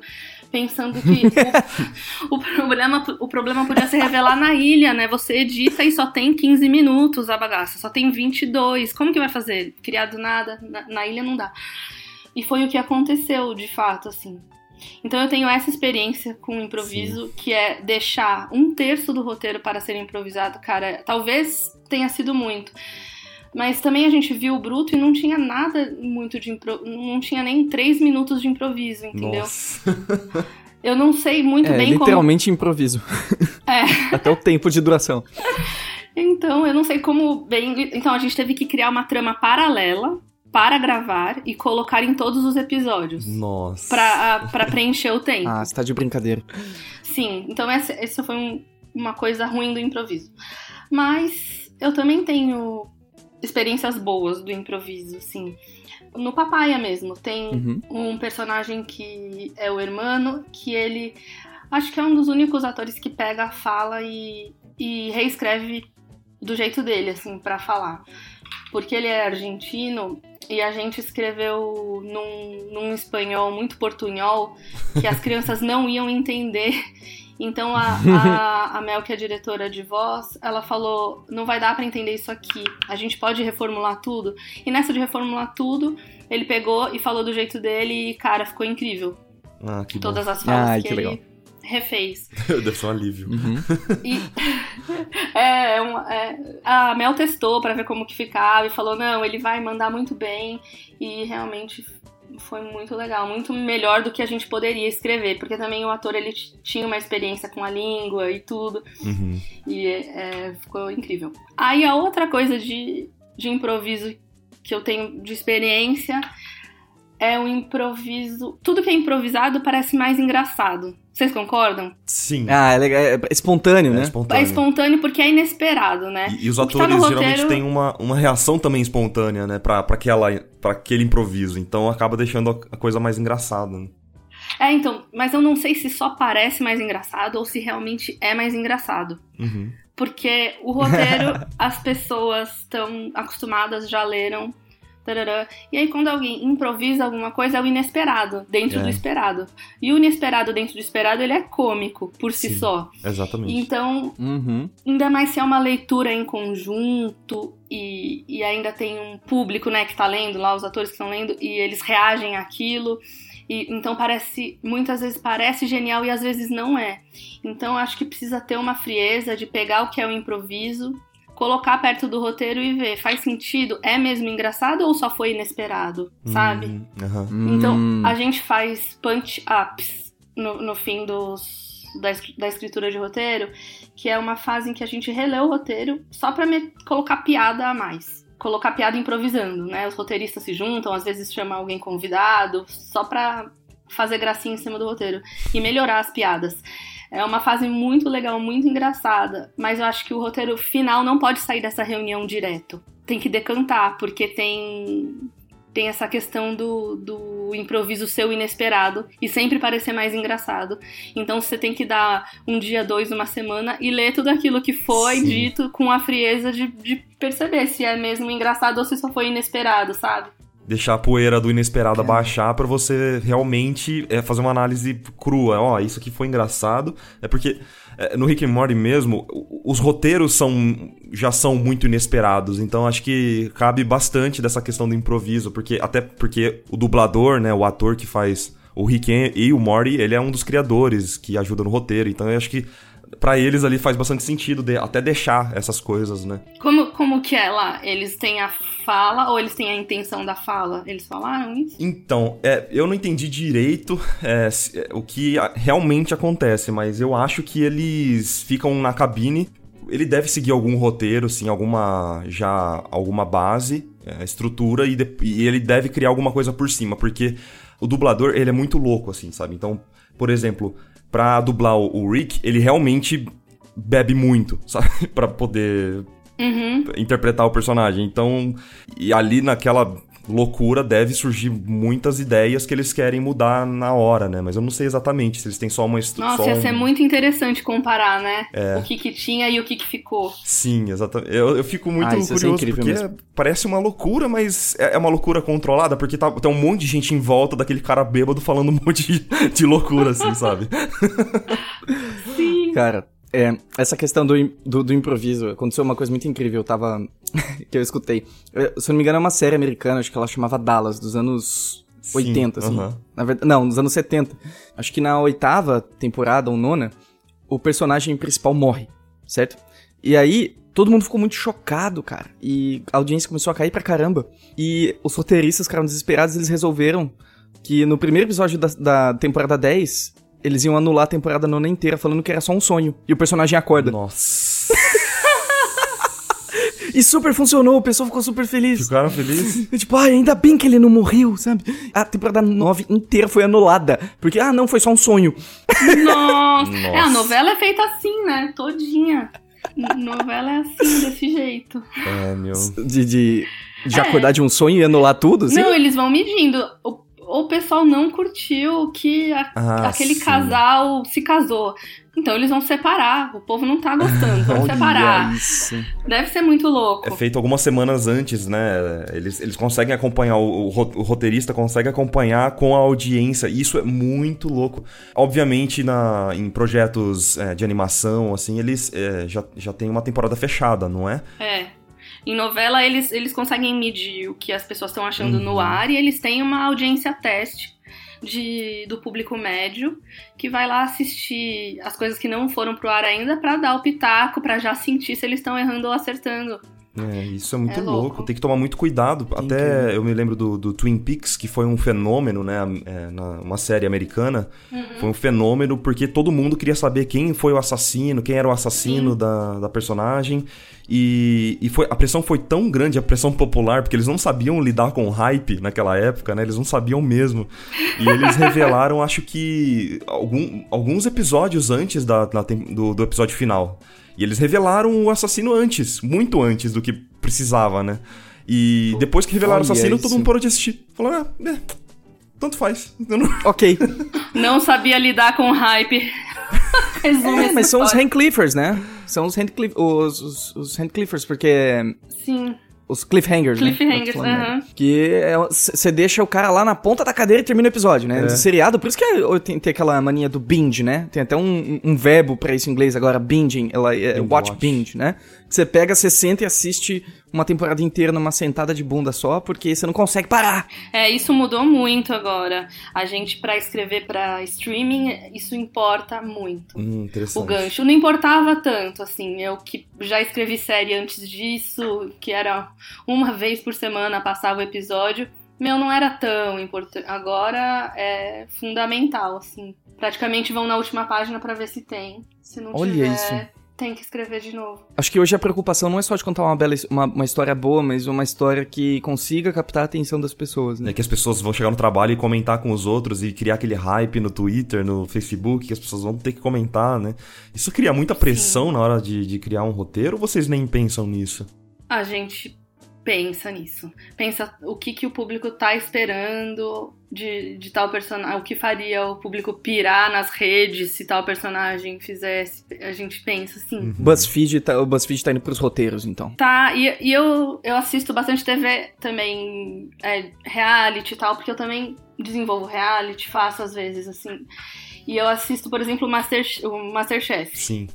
pensando que (laughs) o, o, problema, o problema podia se revelar na ilha, né? Você edita e só tem 15 minutos a bagaça, só tem 22. Como que vai fazer? Criar do nada? Na, na ilha não dá. E foi o que aconteceu, de fato, assim. Então eu tenho essa experiência com o improviso, Sim. que é deixar um terço do roteiro para ser improvisado, cara. Talvez tenha sido muito. Mas também a gente viu o Bruto e não tinha nada muito de impro... não tinha nem três minutos de improviso, entendeu? Eu não sei muito
é,
bem
literalmente como... improviso. É. (laughs) Até o tempo de duração.
Então, eu não sei como bem. Então, a gente teve que criar uma trama paralela para gravar e colocar em todos os episódios.
Nossa.
Pra, pra preencher o tempo.
Ah, você tá de brincadeira.
Sim, então essa, essa foi um, uma coisa ruim do improviso. Mas eu também tenho experiências boas do improviso, assim. No Papaya mesmo, tem uhum. um personagem que é o Hermano, que ele. Acho que é um dos únicos atores que pega a fala e, e reescreve do jeito dele, assim, para falar. Porque ele é argentino e a gente escreveu num, num espanhol muito portunhol que as (laughs) crianças não iam entender. Então a, a, a, Mel, que é diretora de voz, ela falou: não vai dar para entender isso aqui. A gente pode reformular tudo. E nessa de reformular tudo, ele pegou e falou do jeito dele e, cara, ficou incrível.
Ah, que
Todas
bom.
as falas
ah,
que,
que,
ele refez. (laughs)
Deve ser um alívio.
Uhum.
E, (laughs) é, é, uma, é, a Mel testou para ver como que ficava e falou: não, ele vai mandar muito bem. E realmente foi muito legal, muito melhor do que a gente poderia escrever, porque também o ator ele tinha uma experiência com a língua e tudo,
uhum.
e é, ficou incrível. Aí a outra coisa de, de improviso que eu tenho de experiência é o improviso. Tudo que é improvisado parece mais engraçado. Vocês concordam?
Sim.
Ah, é, legal, é espontâneo,
é
né?
Espontâneo.
É espontâneo porque é inesperado, né?
E, e os atores tá geralmente roteiro... têm uma, uma reação também espontânea, né? Pra, pra, aquela, pra aquele improviso. Então acaba deixando a coisa mais engraçada. Né?
É, então, mas eu não sei se só parece mais engraçado ou se realmente é mais engraçado.
Uhum.
Porque o roteiro, (laughs) as pessoas estão acostumadas, já leram, Tarará. E aí, quando alguém improvisa alguma coisa, é o inesperado, dentro é. do esperado. E o inesperado dentro do esperado, ele é cômico por si
Sim,
só.
Exatamente.
Então,
uhum.
ainda mais se é uma leitura em conjunto e, e ainda tem um público, né, que tá lendo lá, os atores que estão lendo, e eles reagem àquilo. E, então parece, muitas vezes parece genial e às vezes não é. Então acho que precisa ter uma frieza de pegar o que é o improviso colocar perto do roteiro e ver, faz sentido? É mesmo engraçado ou só foi inesperado? Sabe?
Uhum.
Então,
Hum.
a gente faz punch-ups no, no fim dos, da, da escritura de roteiro, que é uma fase em que a gente relê o roteiro só pra me, colocar piada a mais. Colocar piada improvisando, né? Os roteiristas se juntam, às vezes chama alguém convidado, só pra fazer gracinha em cima do roteiro e melhorar as piadas. É uma fase muito legal, muito engraçada, mas eu acho que o roteiro final não pode sair dessa reunião direto. Tem que decantar, porque tem tem essa questão do, do improviso seu inesperado e sempre parecer mais engraçado. Então você tem que dar um dia, dois, uma semana e ler tudo aquilo que foi
Sim.
dito com a frieza de, de perceber se é mesmo engraçado ou se só foi inesperado, sabe?
Deixar a poeira do inesperado baixar para você realmente é, fazer uma análise crua. Ó, isso aqui foi engraçado. É porque é, no Rick and Morty mesmo, os roteiros são já são muito inesperados. Então acho que cabe bastante dessa questão do improviso, porque até porque o dublador, né, o ator que faz o Rick e o Morty, ele é um dos criadores que ajuda no roteiro, então eu acho que pra eles ali faz bastante sentido de- até deixar essas coisas, né?
Como, como que é lá? Eles têm a fala ou eles têm a intenção da fala? Eles falaram isso?
Então, é, eu não entendi direito é, é, o que realmente acontece, mas eu acho que eles ficam na cabine. Ele deve seguir algum roteiro, sim, alguma já alguma base, é, estrutura e, de- e ele deve criar alguma coisa por cima, porque o dublador ele é muito louco, assim, sabe? Então, por exemplo, pra dublar o, Rick, ele realmente bebe muito, (laughs) sabe? Pra poder
Uhum.
interpretar o personagem. Então, e ali naquela loucura deve surgir muitas ideias que eles querem mudar na hora, né? Mas eu não sei exatamente se eles têm só uma estru-
Nossa,
só
ia
um-
ser muito interessante comparar, né?
É.
O que que tinha e o que que ficou.
Sim, exatamente. Eu, eu fico muito
Ah, isso ia
curioso
incrível
porque
mesmo.
parece uma loucura, mas é é uma loucura controlada, porque tá, tem um monte de gente em volta daquele cara bêbado falando um monte de, de loucura, assim, sabe?
Sim.
Cara, é, essa questão do, do, do improviso, aconteceu uma coisa muito incrível, eu tava. (laughs) que eu escutei. Eu- se eu não me engano, é uma série americana, acho que ela chamava Dallas, dos anos
Sim,
80, assim.
aham.
Na verdade, não, nos anos 70. Acho que na oitava temporada, ou nona, o personagem principal morre, certo? E aí, todo mundo ficou muito chocado, cara. E a audiência começou a cair pra caramba. E os roteiristas ficaram desesperados, eles resolveram que no primeiro episódio da, da temporada 10, eles iam anular a temporada nona inteira, falando que era só um sonho. E o personagem acorda.
Nossa. (laughs)
E super funcionou, o pessoal ficou super feliz.
Ficaram felizes?
Tipo, ai, ainda bem que ele não morreu, sabe? A temporada 9 inteira foi anulada. Porque, ah, não, foi só um sonho.
Nossa. É, a
Nossa.
novela é feita assim, né? Todinha. Novela é assim, desse jeito.
É, meu.
De, de, de
É.
acordar de um sonho e anular tudo, assim?
Não, eles vão medindo. O, o pessoal não curtiu que a-
Ah,
aquele
sim.
casal se casou. Então eles vão separar. O povo não tá gostando. Vão (laughs) separar.
isso.
Deve ser muito louco.
É feito algumas semanas antes, né? Eles, eles conseguem acompanhar, o, o ro- o roteirista consegue acompanhar com a audiência. Isso é muito louco. Obviamente, na, em projetos é, de animação, assim, eles é, já, já tem uma temporada fechada, não é?
É. Em novela, eles, eles conseguem medir o que as pessoas estão achando
Uhum.
no ar e eles têm uma audiência teste de, do público médio que vai lá assistir as coisas que não foram pro ar ainda pra dar o pitaco, pra já sentir se eles estão errando ou acertando.
É, isso é muito
É
louco.
louco.
Tem que tomar muito cuidado.
Incrível.
Até eu me lembro do, do Twin Peaks, que foi um fenômeno, né? É, na, uma série americana. Foi um fenômeno porque todo mundo queria saber quem foi o assassino, quem era o assassino da, da personagem. E, e foi, a pressão foi tão grande, a pressão popular, porque eles não sabiam lidar com o hype naquela época, né? Eles não sabiam mesmo. E eles revelaram, (laughs) acho que, algum- alguns episódios antes da, da tem- do, do episódio final. E eles revelaram o assassino antes, muito antes do que precisava, né? E depois que revelaram o
Olha
assassino,
isso.
todo mundo parou de assistir. Falou, ah, é, tanto faz. Não- (laughs)
Ok.
Não sabia lidar com o hype. Resume (laughs)
É, mas são os
história.
Handcliffers, né? São os, Handcliff os, os, os Handcliffers, porque...
Sim.
Os cliffhangers,
Cliffhangers,
né? Eu tô falando, né?
aham.
Que você deixa o cara lá na ponta da cadeira e termina o episódio, né?
É.
Seriado, por isso que eu- tem, tem aquela mania do binge, né? Tem até um, um verbo pra isso em inglês agora, binging, ela, é
Binge
watch,
watch.
binge, né? Você pega, você senta e assiste uma temporada inteira numa sentada de bunda só, porque você não consegue parar.
É, isso mudou muito agora. A gente, pra escrever pra streaming, isso importa muito.
Hum, interessante.
O gancho. Não importava tanto, assim. Eu que já escrevi série antes disso, que era uma vez por semana passava o episódio. Meu, não era tão importante. Agora é fundamental, assim. Praticamente vão na última página pra ver se tem. Se não
Olha
tiver,
isso.
Tem que escrever de novo.
Acho que hoje a preocupação não é só de contar uma bela uma, uma história boa, mas uma história que consiga captar a atenção das pessoas, né?
É que as pessoas vão chegar no trabalho e comentar com os outros e criar aquele hype no Twitter, no Facebook, que as pessoas vão ter que comentar, né? Isso cria muita pressão na hora de, de criar um roteiro ou vocês nem pensam nisso?
A gente pensa nisso. Pensa o que, que o público tá esperando de, de tal personagem. O que faria o público pirar nas redes se tal personagem fizesse. A gente pensa assim.
BuzzFeed tá, o BuzzFeed tá indo pros roteiros, então.
Tá, e, e eu, eu assisto bastante TV também, é, reality e tal, porque eu também desenvolvo reality, faço às vezes, assim. E eu assisto, por exemplo, o, Master, o Masterchef.
Sim.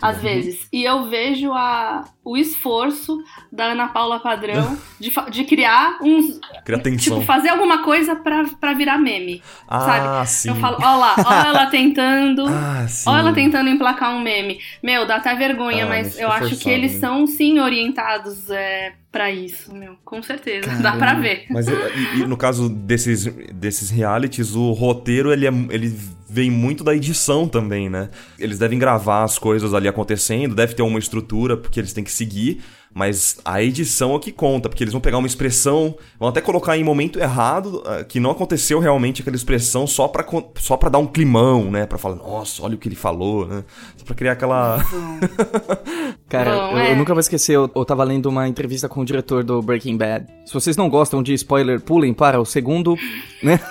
Às
bom.
vezes. E eu vejo a, o esforço da Ana Paula Padrão (laughs) de, de criar uns.
Cria tensão.
Tipo, fazer alguma coisa pra, pra virar meme.
Ah,
sabe?
sim.
Eu falo, ó lá, ó ela (laughs) tentando.
Ah, sim.
Ó ela tentando emplacar um meme. Meu, dá até vergonha,
Ah,
mas eu acho que
forçado,
eles
né?
são sim orientados é, para isso, meu. Com certeza. Dá pra ver.
Mas e, e no caso desses, desses realities, o roteiro ele, é, ele vem muito da edição também, né? Eles devem gravar as coisas ali acontecendo, deve ter uma estrutura porque eles têm que seguir, mas a edição é o que conta, porque eles vão pegar uma expressão, vão até colocar em momento errado, ah, que não aconteceu realmente aquela expressão só pra, con- só pra dar um climão, né? Pra falar, nossa, olha o que ele falou, né? Só pra criar aquela. (laughs)
Cara, eu,
é.
eu nunca vou esquecer, eu, eu tava lendo uma entrevista com o diretor do Breaking Bad. Se vocês não gostam de spoiler, pulem para o segundo, né? (laughs)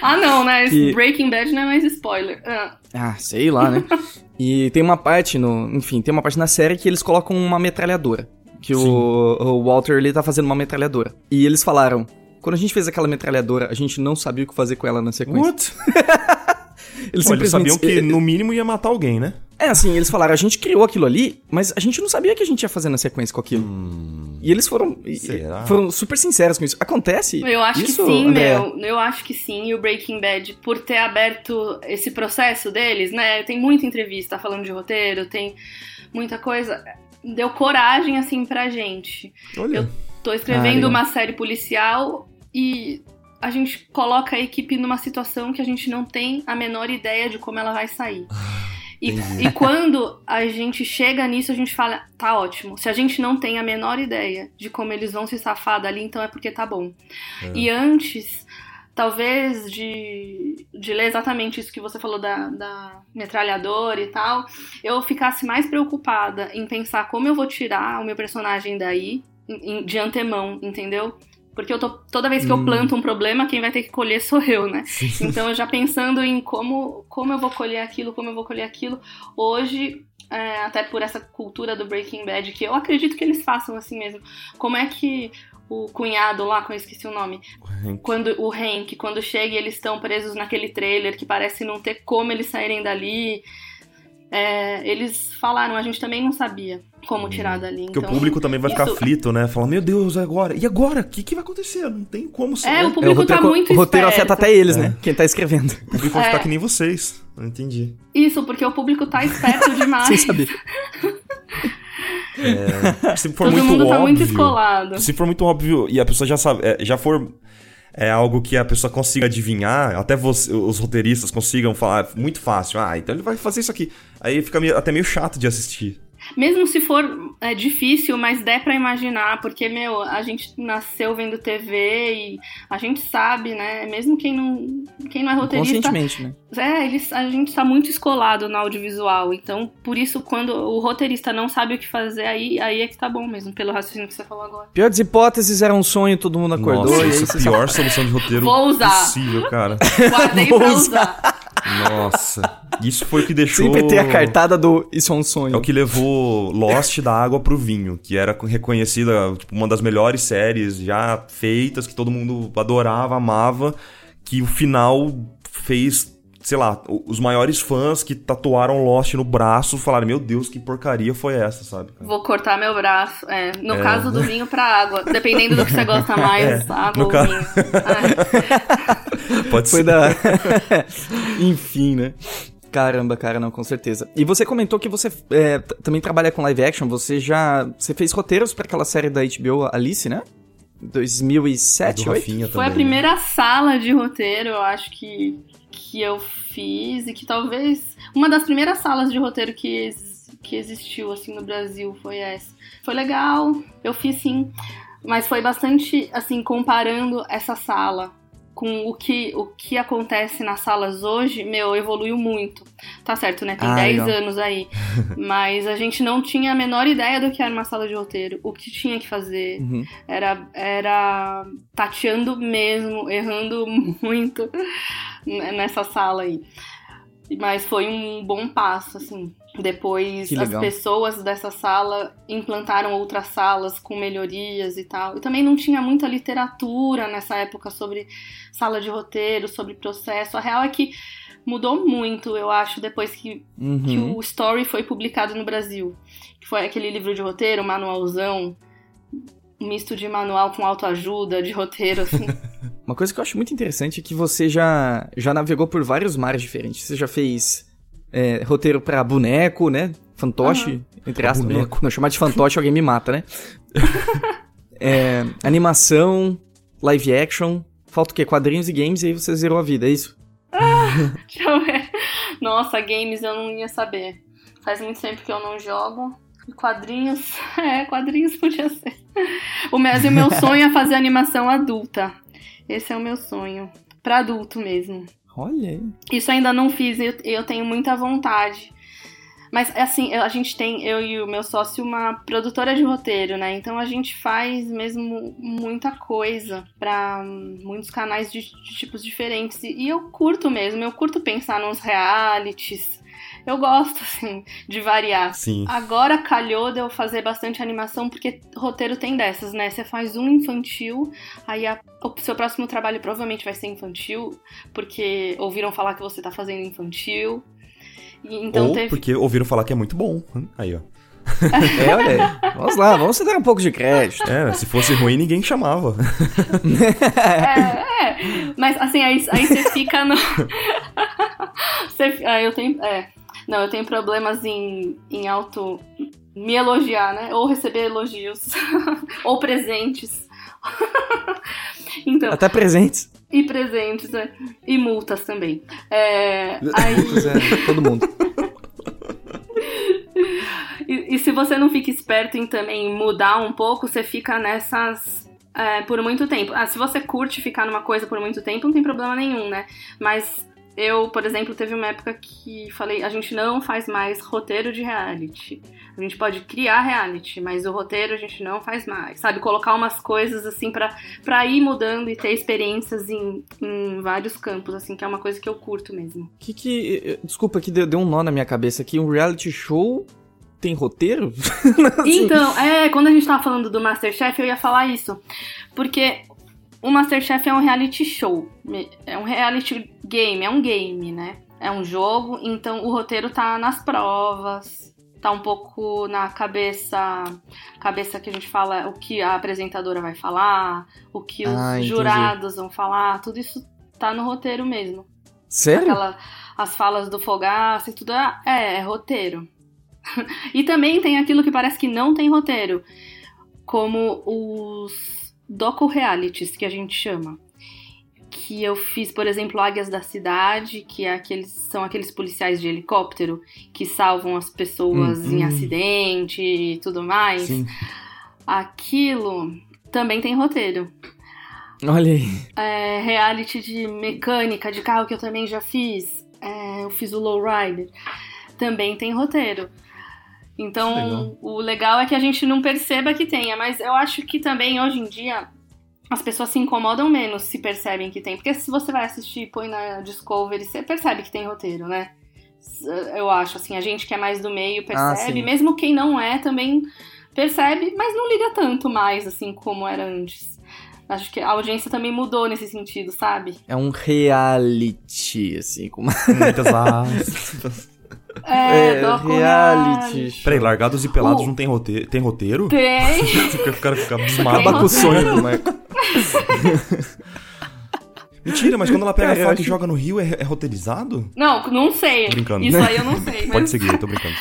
Ah, não, né?
Que-
Breaking Bad não é mais spoiler. Ah,
Ah, sei lá, né? (laughs) e tem uma parte no. Enfim, tem uma parte na série que eles colocam uma metralhadora. Que o, o Walter ele tá fazendo uma metralhadora. E eles falaram. Quando a gente fez aquela metralhadora, a gente não sabia o que fazer com ela na sequência.
What? (laughs)
Eles
Pô, eles sabiam que
eh,
no mínimo ia matar alguém, né?
É assim, eles falaram, a gente criou aquilo ali, mas a gente não sabia que a gente ia fazer na sequência com aquilo. E eles foram. e-
será?
Foram super sinceros com isso. Acontece.
Eu acho
isso,
que sim,
André?
meu. Eu acho que sim. E o Breaking Bad, por ter aberto esse processo deles, né? Tem muita entrevista falando de roteiro, tem muita coisa. Deu coragem, assim, pra gente.
Olha.
Eu tô
Ah,
escrevendo uma série policial e a gente coloca a equipe numa situação que a gente não tem a menor ideia de como ela vai sair. E,
entendi.
e quando a gente chega nisso, a gente fala, tá ótimo. Se a gente não tem a menor ideia de como eles vão se safar dali, então é porque tá bom. E antes, talvez de, de ler exatamente isso que você falou da, da metralhadora e tal, eu ficasse mais preocupada em pensar como eu vou tirar o meu personagem daí de antemão, entendeu? Porque eu tô, toda vez que eu planto um problema, quem vai ter que colher sou eu, né? (laughs) Então eu já pensando em como, como eu vou colher aquilo, como eu vou colher aquilo. Hoje, é, até por essa cultura do Breaking Bad, que eu acredito que eles façam assim mesmo. Como é que o cunhado lá, que eu esqueci o nome, quando o Hank, quando chega e eles estão presos naquele trailer que parece não ter como eles saírem dali. É, eles falaram, a gente também não sabia como tirar dali.
Porque
então,
o público também vai ficar
isso-
aflito, né? Falar, meu Deus, agora? E agora? O que, que vai acontecer? Não tem como ser.
É, o
É,
público
roteiro,
tá muito
o roteiro
esperto.
afeta até eles,
É.
né? Quem tá escrevendo.
O público vai
É.
ficar que nem vocês. Não entendi.
Isso, porque o público tá esperto (laughs) demais.
Sem saber.
Se for
Todo
muito
mundo tá
óbvio.
muito escolado.
Se for muito óbvio e a pessoa já sabe, é, já for é algo que a pessoa consiga adivinhar, até você- os roteiristas consigam falar muito fácil. Ah, então ele vai fazer isso aqui. Aí fica meio- até meio chato de assistir.
Mesmo se for é, difícil, mas der pra imaginar, porque, meu, a gente nasceu vendo TV e a gente sabe, né? Mesmo quem não, quem não é roteirista.
Conscientemente, né?
É, eles, a gente tá muito escolado no audiovisual. Então, por isso, quando o roteirista não sabe o que fazer, aí, aí é que tá bom mesmo, pelo raciocínio que você falou agora.
Pior das hipóteses, era um sonho, todo mundo acordou.
Nossa,
e aí
isso é a pior solução de roteiro
Vou usar.
possível, cara. (laughs)
Guardei
Vou
pra
usar.
usar.
Nossa. Isso foi o que deixou.
Sempre tem a cartada do Isso é um sonho.
É o que levou Lost da água pro vinho, que era reconhecida tipo, uma das melhores séries já feitas, que todo mundo adorava, amava, que o final fez, sei lá, os maiores fãs que tatuaram Lost no braço falaram: Meu Deus, que porcaria foi essa, sabe?
Vou cortar meu braço. É, no caso do vinho pra água. Dependendo do que você gosta (laughs) mais,
É,
água
no
ou
ca-
vinho. É. (laughs) (laughs)
Pode
Foi
ser.
da. Enfim, né? Caramba, cara, não, com certeza. E você comentou que você é, também trabalha com live action. Você já. Você fez roteiros pra aquela série da HBO Alice, né? 2007,
Do
2008?
Rafinha
Foi a
também.
primeira sala de roteiro, eu acho que, que eu fiz e que talvez uma das primeiras salas de roteiro que, que existiu assim no Brasil foi essa. Foi legal, eu fiz sim, mas foi bastante assim comparando essa sala com o que, o que acontece nas salas hoje, meu, evoluiu muito. Tá certo, né? Tem
Ah,
10
legal.
anos aí. (laughs) Mas a gente não tinha a menor ideia do que era uma sala de roteiro, o que tinha que fazer,
Uhum.
era, era tateando mesmo, errando (laughs) muito nessa sala aí. Mas foi um bom passo, assim. Depois
Que
as pessoas dessa sala implantaram outras salas com melhorias e tal. E também não tinha muita literatura nessa época sobre sala de roteiro, sobre processo. A real é que mudou muito, eu acho, depois que que
Uhum.
o Story foi publicado no Brasil. Que foi aquele livro de roteiro, manualzão, misto de manual com autoajuda, de roteiro, assim. (laughs)
Uma coisa que eu acho muito interessante é que você já, já navegou por vários mares diferentes. Você já fez é, roteiro pra boneco, né? Fantoche, uhum. entre aspas. Boneco. Não, chamar de fantoche alguém me mata, né? (laughs) é, animação, live action. Falta o quê? Quadrinhos e games e aí você zerou a vida, é isso?
Ah, (laughs) deixa eu ver. Nossa, games eu não ia saber. Faz muito tempo que eu não jogo. Quadrinhos. (laughs) É, quadrinhos podia ser. O meu, o meu sonho é fazer animação adulta. Esse é o meu sonho. Pra adulto mesmo.
Olha aí.
Isso ainda não fiz, eu, eu tenho muita vontade. Mas, assim, a gente tem, eu e o meu sócio, uma produtora de roteiro, né? Então a gente faz mesmo muita coisa para muitos canais de, de, tipos diferentes. E eu curto mesmo, eu curto pensar nos realities, eu gosto, assim, de variar.
Sim.
Agora calhou de eu fazer bastante animação, porque roteiro tem dessas, né? Você faz um infantil, aí a, o seu próximo trabalho provavelmente vai ser infantil, porque ouviram falar que você tá fazendo infantil.
Então Ou teve... porque ouviram falar que é muito bom. Aí, ó.
é, olha aí. Vamos lá, vamos dar um pouco de crédito.
É, se fosse ruim, ninguém chamava. (laughs)
é, é. Mas assim, aí, aí você fica no. (laughs) (laughs) você, ah, eu tenho. É, não, eu tenho problemas em, em auto me elogiar, né? Ou receber elogios. (laughs) Ou presentes. (laughs)
então, Até presentes.
E presentes, né? E multas também. É, aí... (laughs)
é, todo mundo.
e, e, se você não fica esperto em também mudar um pouco, você fica nessas. É, por muito tempo. Ah, se você curte ficar numa coisa por muito tempo, não tem problema nenhum, né? Mas eu, por exemplo, teve uma época que falei, a gente não faz mais roteiro de reality. A gente pode criar reality, mas o roteiro a gente não faz mais. Sabe, colocar umas coisas assim para pra ir mudando e ter experiências em, em vários campos, assim, que é uma coisa que eu curto mesmo.
Que que. Eh, desculpa que deu, deu um nó na minha cabeça aqui. Um reality show tem roteiro? (laughs)
assim. Então, é, quando a gente tava falando do Masterchef, eu ia falar isso. Porque o Masterchef é um reality show, é um reality game, é um game, né? É um jogo, então o roteiro tá nas provas, tá um pouco na cabeça, cabeça que a gente fala, o que a apresentadora vai falar, o que os ah, jurados vão falar, tudo isso tá no roteiro mesmo.
Sério?
Aquela, as falas do Fogaça e tudo é, é, é roteiro. (laughs) e também tem aquilo que parece que não tem roteiro, como os docu-realities, que a gente chama. Que eu fiz, por exemplo, Águias da Cidade, que é aqueles, são aqueles policiais de helicóptero que salvam as pessoas hum, em hum. acidente e tudo mais. Sim. Aquilo também tem roteiro.
Olha aí.
É, reality de mecânica de carro que eu também já fiz. É, eu fiz o Lowrider. Também tem roteiro. Então, legal. o legal é que a gente não perceba que tenha, mas eu acho que também hoje em dia as pessoas se incomodam menos se percebem que tem. Porque se você vai assistir, põe na Discovery, você percebe que tem roteiro, né? Eu acho, assim, a gente que é mais do meio percebe, ah, mesmo quem não é também percebe, mas não liga tanto mais, assim, como era antes. Acho que a audiência também mudou nesse sentido, sabe?
É um reality, assim, com
muitas aspas. (laughs)
É, é reality.
Peraí, Largados e Pelados uh, não tem roteiro? Tem roteiro?
Tem. (laughs)
o cara fica Acaba com o sonho do Michael. (laughs) Mentira, mas quando ela pega a faca e joga no rio, é, é roteirizado?
Não, não sei.
Tô brincando.
Isso aí eu não sei.
Mas... Pode seguir, eu tô brincando.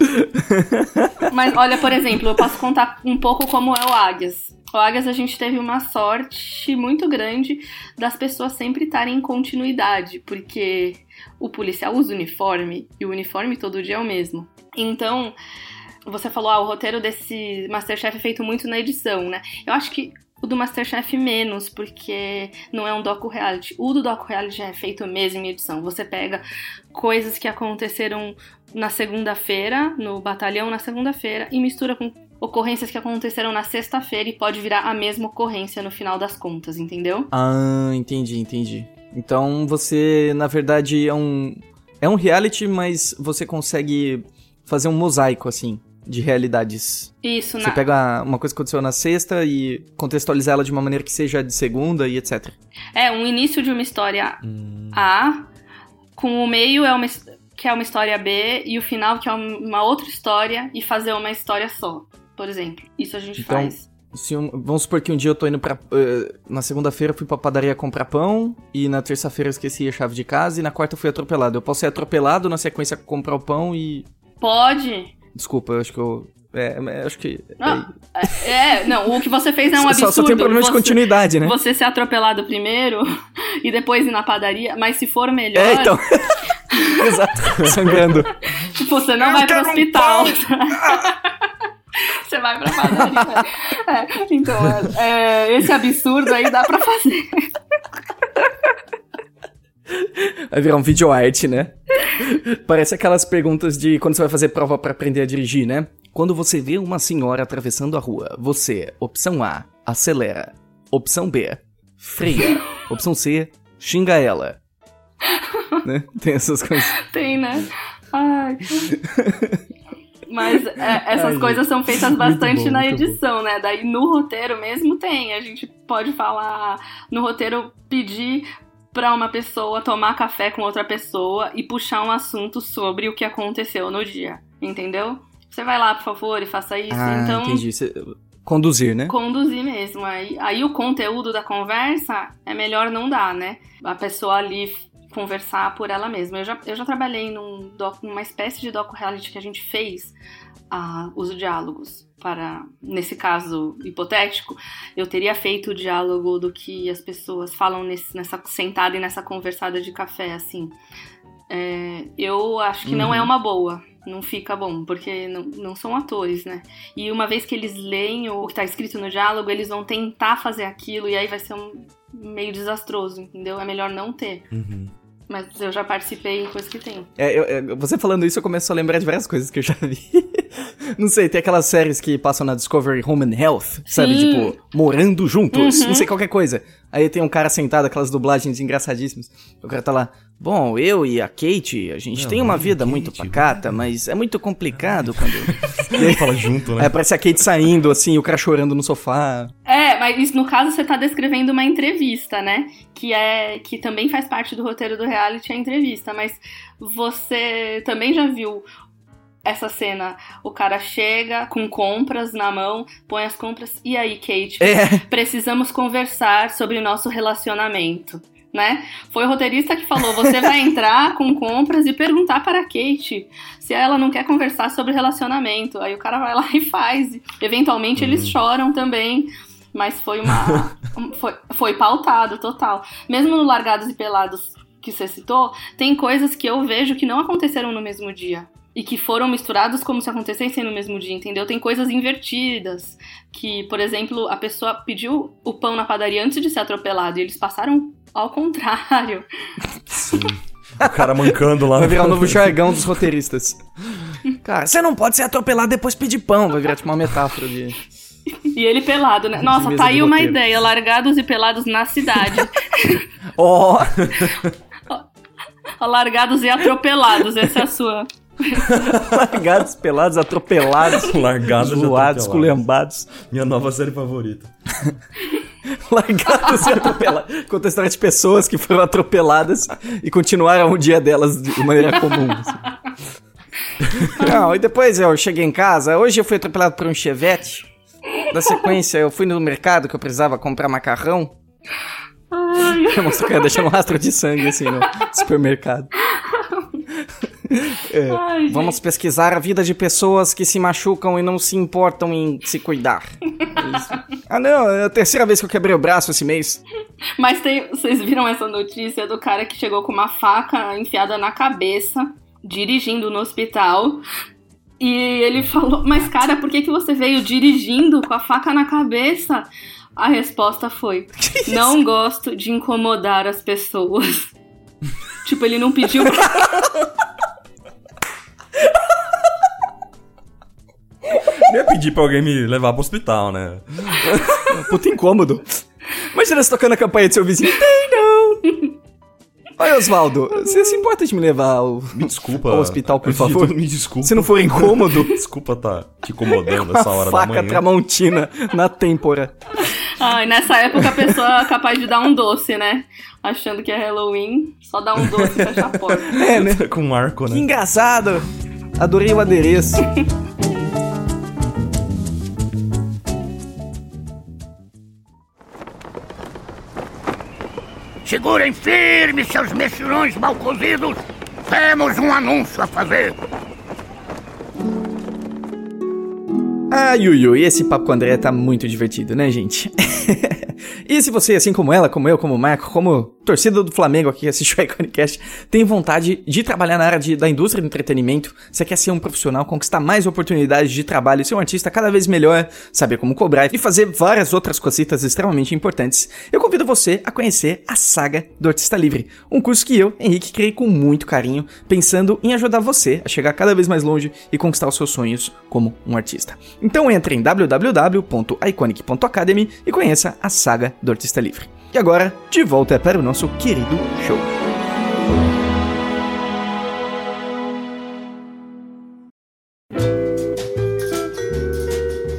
(laughs)
mas olha, por exemplo, eu posso contar um pouco como é o Águias. O Águias a gente teve uma sorte muito grande das pessoas sempre estarem em continuidade, porque o policial usa uniforme e o uniforme todo dia é o mesmo. Então, você falou, ah, o roteiro desse Masterchef é feito muito na edição, né? Eu acho que o do Masterchef menos, porque não é um docu-reality. O do docu-reality é feito mesmo em edição. Você pega coisas que aconteceram na segunda-feira, no batalhão na segunda-feira, e mistura com ocorrências que aconteceram na sexta-feira e pode virar a mesma ocorrência no final das contas, entendeu?
Ah, entendi, entendi. Então você, na verdade, é um. É um reality, mas você consegue fazer um mosaico, assim, de realidades.
Isso,
Você na... pega uma coisa que aconteceu na sexta e contextualizar ela de uma maneira que seja de segunda e etc.
É, um início de uma história hum. A, com o meio é uma, que é uma história B, e o final que é uma outra história, e fazer uma história só por exemplo. Isso a gente então, faz.
Um- vamos supor que um dia eu tô indo pra. eh, na segunda-feira eu fui pra padaria comprar pão, e na terça-feira eu esqueci a chave de casa, e na quarta eu fui atropelado. Eu posso ser atropelado na sequência comprar o pão e.
Pode.
Desculpa, eu acho que eu. É, mas acho que.
Não, é, não, o que você fez é um (laughs)
só,
absurdo.
só tem problema de
Você-
continuidade, né?
Você ser atropelado primeiro (laughs) e depois ir na padaria, mas se for melhor,
É, então. (laughs) Exato, sangrando.
você não
Eu
vai pro
quero um
hospital. você vai pra padaria. É, então, é, é, esse absurdo aí dá pra fazer.
Vai virar um vídeo arte, né? (laughs) Parece aquelas perguntas de quando você vai fazer prova pra aprender a dirigir, né? Quando você vê uma senhora atravessando a rua, você, opção A, acelera. Opção B, freia. (laughs) opção C, xinga ela. (laughs) né? Tem essas coisas.
Tem, né? Ai. Mas é, essas
Ai,
coisas são feitas bastante
bom,
na
muito bom.
edição, né? Daí no roteiro mesmo tem. A gente pode falar no roteiro pedir pra uma pessoa tomar café com outra pessoa e puxar um assunto sobre o que aconteceu no dia. Entendeu? Você vai lá, por favor, e faça isso.
Ah,
então,
entendi. Cê- Conduzir, né?
conduzir mesmo. Aí, aí o conteúdo da conversa é melhor não dar, né? A pessoa ali conversar por ela mesma. Eu já, eu já trabalhei num doc, numa espécie de docu-reality que a gente fez ah, os diálogos. Para, nesse caso hipotético, eu teria feito o diálogo do que as pessoas falam nesse, nessa sentada e nessa conversada de café, assim. É, eu acho que não é uma boa. Não fica bom, porque não, não são atores, né? E uma vez que eles leem o que tá escrito no diálogo, eles vão tentar fazer aquilo e aí vai ser um meio desastroso, entendeu? É melhor não ter.
Uhum.
Mas eu já participei em coisa que tem.
É, eu- é, você falando isso, eu começo a lembrar de várias coisas que eu já vi. (laughs) Não sei, tem aquelas séries que passam na Discovery Home and Health, sabe?
Sim.
Tipo, morando juntos,
Uhum.
não sei, qualquer coisa. Aí tem um cara sentado, aquelas dublagens engraçadíssimas. O cara tá lá, bom, eu e a Kate, a gente tem uma vida muito pacata, mas é muito complicado quando... (laughs)
E aí fala junto, né?
Aí aparece a Kate saindo, assim, o cara chorando no sofá.
É, mas isso, no caso você tá descrevendo uma entrevista, né? Que é que também faz parte do roteiro do reality a entrevista, mas você também já viu essa cena, o cara chega com compras na mão, põe as compras e aí, Kate,
É,
precisamos conversar sobre nosso relacionamento. Né? Foi o roteirista que falou: você vai entrar com compras e perguntar para a Kate se ela não quer conversar sobre relacionamento. Aí o cara vai lá (laughs) e faz. Eventualmente eles choram também. Mas foi uma. (laughs) foi, foi pautado, total. Mesmo no Largados e Pelados que você citou, tem coisas que eu vejo que não aconteceram no mesmo dia. E que foram misturados como se acontecessem no mesmo dia, entendeu? Tem coisas invertidas. Que, por exemplo, a pessoa pediu o pão na padaria antes de ser atropelado. E eles passaram ao contrário.
O cara mancando lá.
vai virar o novo jargão dos roteiristas. Cara, você não pode ser atropelado depois pedir pão, vai virar tipo uma metáfora de...
E ele pelado, né? Nossa, tá aí uma
roteiro.
ideia. Largados e pelados na cidade. (laughs) (laughs)
Ó,
Largados e atropelados. Essa é a sua. (laughs)
largados, pelados, atropelados, (laughs)
Largados
zoados, esculhambados.
Minha nova série favorita. (laughs)
Largados e atropelados. Conta a história de pessoas que foram atropeladas e continuaram o dia delas de maneira comum. assim. Não, e depois eu cheguei em casa. Hoje eu fui atropelado por um chevette. Na sequência, eu fui no mercado que eu precisava comprar macarrão. Mostra o cara deixando um rastro de sangue assim no supermercado. É,
Ai, gente.
Vamos pesquisar a vida de pessoas que se machucam e não se importam em se cuidar. (laughs) É ah, não, é a terceira vez que eu quebrei o braço esse mês.
Mas tem, vocês viram essa notícia do cara que chegou com uma faca enfiada na cabeça, dirigindo no hospital. E ele falou: Mas, cara, por que, que você veio dirigindo com a faca na cabeça? A resposta foi: (laughs) Não gosto de incomodar as pessoas. (laughs) tipo, ele não pediu.
Eu ia pedir pra alguém me levar pro hospital, né?
Puta incômodo. Imagina você tocando a campanha do seu vizinho. Tem não! Oi, Osvaldo, você se importa de me levar ao...
Me desculpa.
Ao hospital, por favor.
tudo, Me desculpa.
Se não for incômodo, (laughs)
Desculpa tá te incomodando essa hora da
faca
manhã.
tramontina na têmpora.
Ai, nessa época a pessoa é capaz de dar um doce, né? Achando que é Halloween, só dá um doce e fecha a porta.
É, né? (laughs)
Com um arco,
Que
né?
engraçado. Adorei o adereço.
Segurem firme, seus mexilhões mal cozidos. Temos um anúncio a fazer.
Ah, Yuyu, esse papo com o André tá muito divertido, né, gente? (laughs) e se você, assim como ela, como eu, como o Marco, como torcida do Flamengo aqui que (laughs) assiste o Iconicast, tem vontade de trabalhar na área de, da indústria do entretenimento, você quer ser um profissional, conquistar mais oportunidades de trabalho, ser um artista cada vez melhor, saber como cobrar e fazer várias outras cositas extremamente importantes, eu convido você a conhecer a Saga do Artista Livre, um curso que eu, Henrique, criei com muito carinho, pensando em ajudar você a chegar cada vez mais longe e conquistar os seus sonhos como um artista. Então entre em www.iconic.academy e conheça a Saga do Artista Livre. E agora, de volta para o nosso querido show.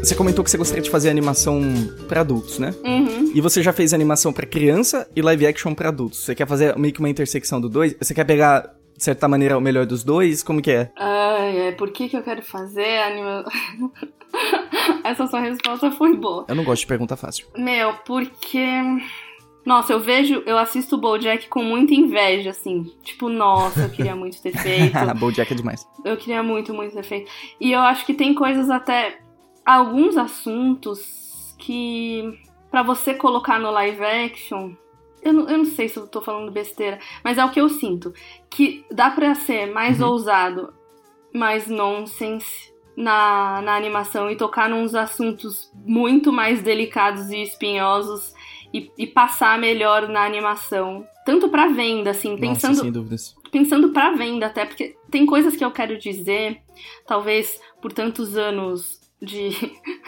Você comentou que você gostaria de fazer animação para adultos, né?
Uhum.
E você já fez animação para criança e live action para adultos. Você quer fazer meio que uma intersecção do dois? Você quer pegar, de certa maneira, o melhor dos dois? Como que é?
Ai, é, por que, que eu quero fazer anima... (laughs) Essa sua resposta foi boa.
Eu não gosto de pergunta fácil.
Meu, porque. Nossa, eu vejo, eu assisto o Bojack com muita inveja, assim. Tipo, nossa, eu queria muito ter (laughs) feito.
Bojack é demais.
Eu queria muito, muito ter feito. E eu acho que tem coisas até. Alguns assuntos que. para você colocar no live action. Eu não, eu não sei se eu tô falando besteira, mas é o que eu sinto. Que dá pra ser mais ousado, mais nonsense na, na animação e tocar nos assuntos muito mais delicados e espinhosos e, e passar melhor na animação. Tanto pra venda, assim, pensando,
Nossa, sem dúvidas.
pensando pra venda até, porque tem coisas que eu quero dizer, talvez por tantos anos de,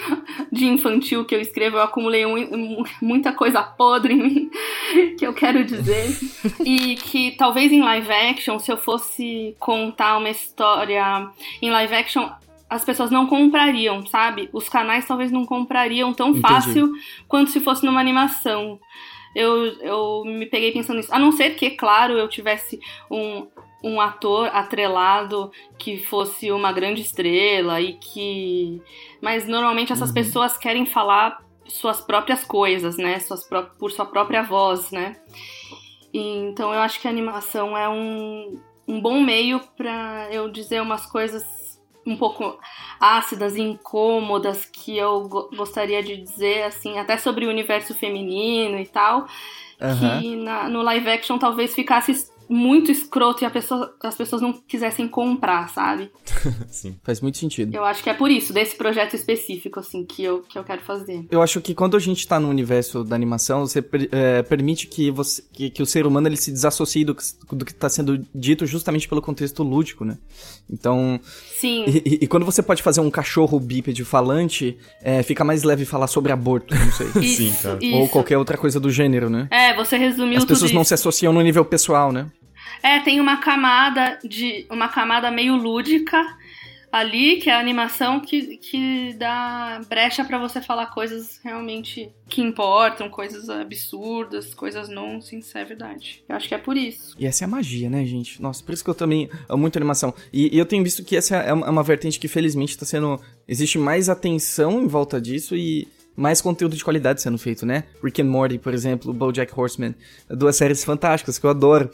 (laughs) de infantil que eu escrevo, eu acumulei um- muita coisa podre em mim (laughs) que eu quero dizer. (laughs) e que talvez em live action, se eu fosse contar uma história em live action, as pessoas não comprariam, sabe? Os canais talvez não comprariam tão
Entendi.
fácil quanto se fosse numa animação. Eu, eu me peguei pensando nisso. A não ser que, claro, eu tivesse um, um ator atrelado que fosse uma grande estrela e que. Mas normalmente essas pessoas querem falar suas próprias coisas, né? Suas pró- por sua própria voz, né? E, então eu acho que a animação é um, um bom meio pra eu dizer umas coisas um pouco ácidas e incômodas que eu go- gostaria de dizer, assim, até sobre o universo feminino e tal
Aham.
que na- no live action talvez ficasse muito escroto e a pessoa- as pessoas não quisessem comprar, sabe? (laughs)
Sim.
Faz muito sentido.
Eu acho que é por isso, desse projeto específico, assim, que eu, que eu quero fazer.
Eu acho que quando a gente tá no universo da animação, você é, permite que, você, que, que o ser humano ele se desassocie do, que- do que tá sendo dito justamente pelo contexto lúdico, né? Então,
Sim,
e, e- e quando você pode fazer um cachorro bípede falante, é, fica mais leve falar sobre aborto, não sei. (laughs)
isso,
Sim, cara.
isso.
Ou qualquer outra coisa do gênero, né?
É, você resumiu
As
tudo
pessoas não
isso.
se associam no nível pessoal, né?
É, tem uma camada de. uma camada meio lúdica ali, que é a animação que, que dá brecha pra você falar coisas realmente que importam, coisas absurdas, coisas nonsense, é verdade. Eu acho que é por isso.
E essa é a magia, né, gente? Nossa, por isso que eu também amo muito animação. E, e eu tenho visto que essa é uma, é uma vertente que, felizmente, tá sendo. Existe mais atenção em volta disso e mais conteúdo de qualidade sendo feito, né? Rick and Morty, por exemplo, BoJack Horseman. Duas séries fantásticas que eu adoro.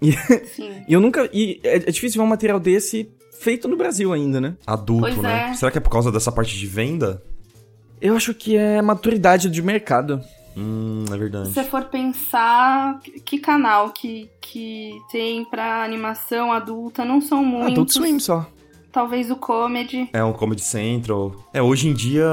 E,
Sim. (laughs)
e eu nunca. E é, é difícil ver um material desse feito no Brasil ainda, né?
Adulto,
Pois
né?
é.
Será que é por causa dessa parte de venda?
Eu acho que é maturidade de mercado.
Hum, é verdade.
Se você for pensar, que canal que, que tem pra animação adulta não são muitos.
Adult Swim só.
Talvez o Comedy.
É um Comedy Central. É, hoje em dia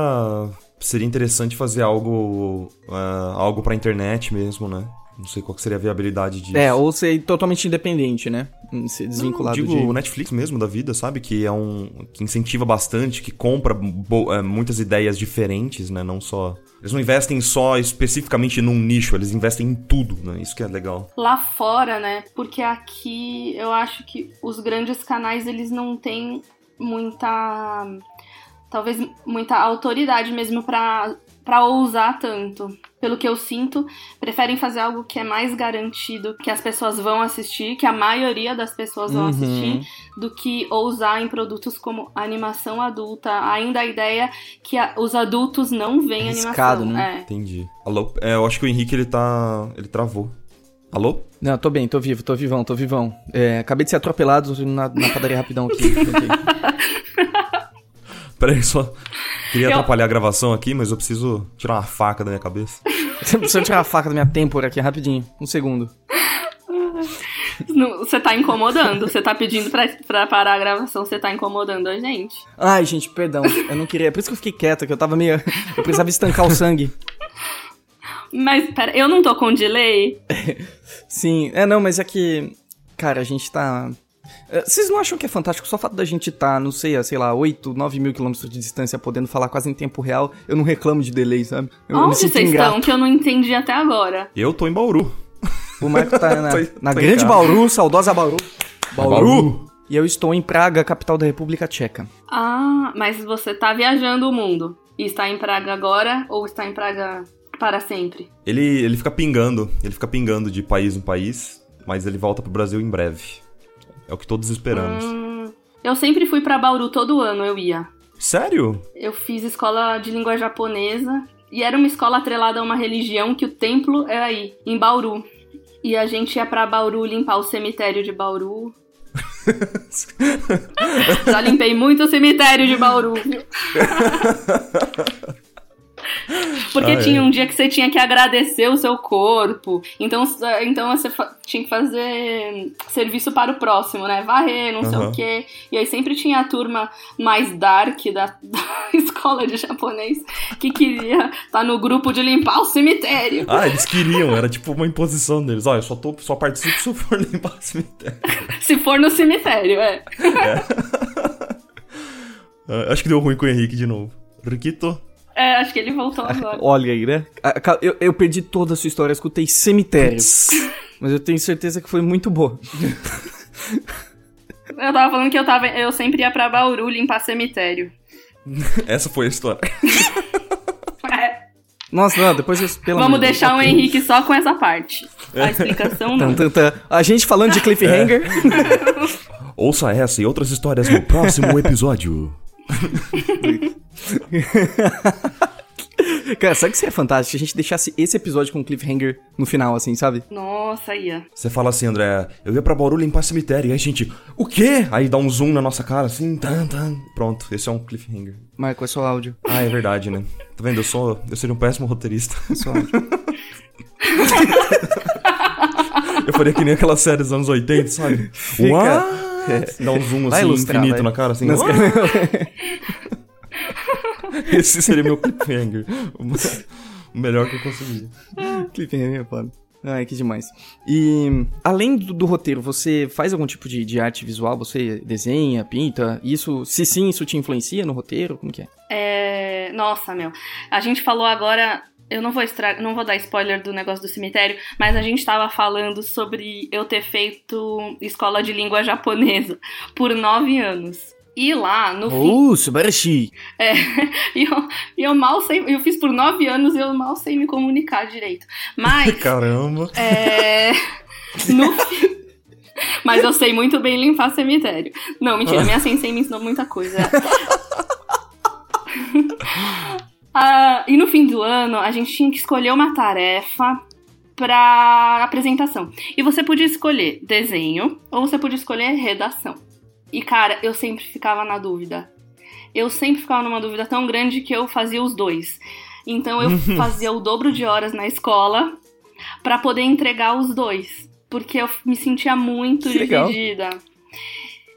seria interessante fazer algo ah, algo pra internet mesmo, né? Não sei qual que seria a viabilidade disso.
É, ou ser totalmente independente, né? Ser desvinculado
Digo
de...
o Netflix mesmo da vida, sabe? Que é um. que incentiva bastante, que compra bo- é, muitas ideias diferentes, né? Não só. Eles não investem só especificamente num nicho, eles investem em tudo, né? Isso que é legal.
Lá fora, né? Porque aqui eu acho que os grandes canais eles não têm muita. Talvez muita autoridade mesmo pra, pra ousar tanto. Pelo que eu sinto, preferem fazer algo que é mais garantido, que as pessoas vão assistir, que a maioria das pessoas vão
Uhum.
assistir, do que ousar em produtos como animação adulta. Ainda a ideia que a- os adultos não veem
Arriscado,
animação.
né?
É.
Entendi. Alô? É, eu acho que o Henrique ele tá. ele travou. Alô?
Não, tô bem, tô vivo, tô vivão, tô vivão. É, acabei de ser atropelado na, na padaria rapidão aqui. (laughs)
Peraí, só. Queria
Eu-
atrapalhar a gravação aqui, mas eu preciso tirar uma faca da minha cabeça. (laughs)
Deixa eu tirar a faca da minha têmpora aqui rapidinho, um segundo.
Não, Você tá incomodando. Você tá pedindo pra, pra parar a gravação, você tá incomodando a gente.
Ai, gente, perdão, eu não queria. É por isso que eu fiquei quieta, que eu tava meio. Eu precisava estancar o sangue.
Mas, pera, eu não tô com delay? (laughs)
Sim, é não, mas é que. Cara, a gente tá. É, Vocês não acham que é fantástico só o fato da gente tá, não sei, a, sei lá, 8, 9 mil quilômetros de distância podendo falar quase em tempo real? Eu não reclamo de delay, sabe? Eu,
Onde vocês
ingrato.
estão? Que eu não entendi até agora.
Eu tô em Bauru.
O Marco tá (laughs) na,
Tô-
na
tô
grande. Bauru, saudosa Bauru.
Bauru?
E eu estou em Praga, capital da República Tcheca.
Ah, mas você tá viajando o mundo. E está em Praga agora ou está em Praga para sempre?
Ele, ele fica pingando. Ele fica pingando de país em país, mas ele volta pro Brasil em breve. É o que todos esperamos.
Hum, eu sempre fui pra Bauru todo ano, eu ia.
Sério?
Eu fiz escola de língua japonesa e era uma escola atrelada a uma religião que o templo é aí, em Bauru. E a gente ia pra Bauru limpar o cemitério de Bauru. (laughs) Já limpei muito o cemitério de Bauru, viu? (laughs) Porque
Ah, é.
tinha um dia que você tinha que agradecer o seu corpo. Então, então você tinha que fazer serviço para o próximo, né? Varrer, não sei
Aham.
o quê. E aí sempre tinha a turma mais dark da, (laughs) da escola de japonês que queria estar no grupo de limpar o cemitério.
Ah, eles queriam, era tipo uma imposição deles. Olha, eu só, tô, só participo se eu for (laughs) limpar o cemitério.
Se for no cemitério, é.
Ah, (laughs) acho que deu ruim com o Henrique de novo. Riquito?
É, acho que ele voltou agora.
Olha aí, né? A- a- Eu, eu perdi toda a sua história, eu escutei cemitério. (laughs) Mas eu tenho certeza que foi muito boa.
Eu tava falando que eu, tava, eu sempre ia pra Bauru limpar cemitério. (laughs)
Essa foi a história. (laughs)
É,
Nossa, não, depois eu, pelo
vamos
amor
deixar o Henrique só com essa parte. A explicação não.
A gente falando de cliffhanger.
Ouça essa e outras histórias no próximo episódio. (laughs)
Cara, sabe que seria fantástico se a gente deixasse esse episódio com cliffhanger no final, assim, sabe?
Nossa, ia.
Você fala assim, André, eu ia pra Bauru limpar cemitério. E aí a gente, o quê? Aí dá um zoom na nossa cara, assim, tan, tan. Pronto, esse é um cliffhanger.
Marco, é só áudio.
Ah, é verdade, né? Tá vendo? Eu sou. Eu seria um péssimo roteirista.
É só áudio. (laughs)
Eu faria que nem aquelas séries dos anos 80, sabe?
Fica-
What? Dá um zoom
Vai
assim,
ilustrar,
infinito
vai.
na cara, assim.
Nas- (laughs)
"What?" Esse seria meu cliffhanger. O melhor que eu consegui.
cliffhanger é foda. Ai, que demais. E além do, do roteiro, você faz algum tipo de, de arte visual? Você desenha, pinta? Isso, se sim, isso te influencia no roteiro? Como que é?
É, Nossa, meu. A gente falou agora. Eu não vou estra... não vou dar spoiler do negócio do cemitério, mas a gente tava falando sobre eu ter feito escola de língua japonesa por nove anos. E lá, no fim.
Oh, subarashi!
É, (laughs) e eu, eu mal sei. Eu fiz por nove anos e eu mal sei me comunicar direito. Mas. (laughs)
Caramba.
É. No (laughs) fim. Mas eu sei muito bem limpar cemitério. Não, mentira, minha sensei me ensinou muita coisa. Ah, e no fim do ano, a gente tinha que escolher uma tarefa pra apresentação. E você podia escolher desenho ou você podia escolher redação. E cara, eu sempre ficava na dúvida. Eu sempre ficava numa dúvida tão grande que eu fazia os dois. Então eu (laughs) fazia o dobro de horas na escola pra poder entregar os dois, porque eu me sentia muito
Que legal.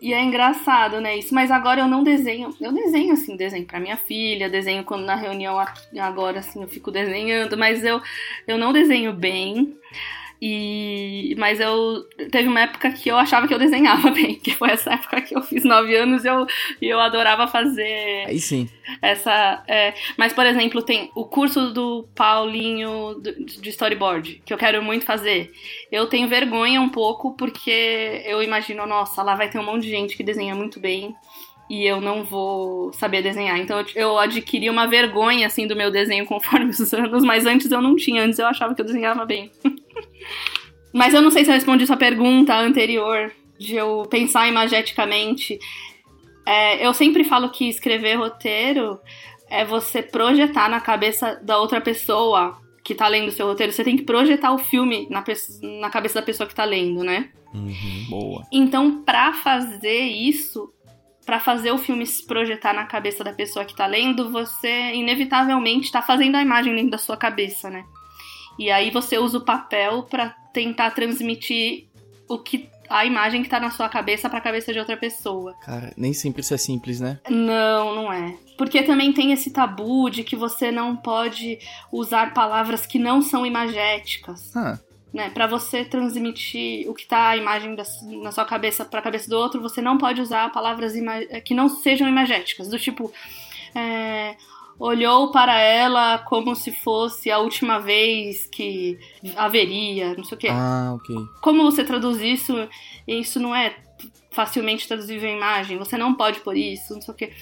E é engraçado, né, isso. Mas agora eu não desenho. Eu desenho, assim, desenho pra minha filha, desenho quando na reunião agora, assim, eu fico desenhando, mas eu, eu não desenho bem. E, mas eu teve uma época que eu achava que eu desenhava (laughs) bem, que foi essa época que eu fiz nove anos e eu, eu adorava fazer
Aí sim.
essa. é, mas, por exemplo, tem o curso do Paulinho de storyboard, que eu quero muito fazer. Eu tenho vergonha um pouco, porque eu imagino, nossa, lá vai ter um monte de gente que desenha muito bem. E eu não vou saber desenhar. Então eu, eu adquiri uma vergonha, assim, do meu desenho (laughs) conforme os anos. Mas antes eu não tinha. Antes eu achava que eu desenhava bem. (laughs) mas eu não sei se eu respondi sua pergunta anterior. De eu pensar imageticamente. É, eu sempre falo que escrever roteiro é você projetar na cabeça da outra pessoa que tá lendo o seu roteiro, você tem que projetar o filme na, na cabeça da pessoa que tá lendo, né?
Uhum.
Boa.
Então, pra fazer isso, pra fazer o filme se projetar na cabeça da pessoa que tá lendo, você inevitavelmente tá fazendo a imagem dentro da sua cabeça, né? E aí você usa o papel pra tentar transmitir o que a imagem que tá na sua cabeça pra cabeça de outra pessoa.
Cara, nem sempre isso é simples, né?
Não, não é. Porque também tem esse tabu de que você não pode usar palavras que não são imagéticas.
Ah,
Né? Para você transmitir o que tá a imagem da, na sua cabeça pra cabeça do outro, você não pode usar palavras ima- que não sejam imagéticas. Do tipo, é, olhou para ela como se fosse a última vez que haveria, não sei o quê
ah, ok.
como você traduz isso, isso não é facilmente traduzível em imagem, você não pode pôr isso, não sei o quê.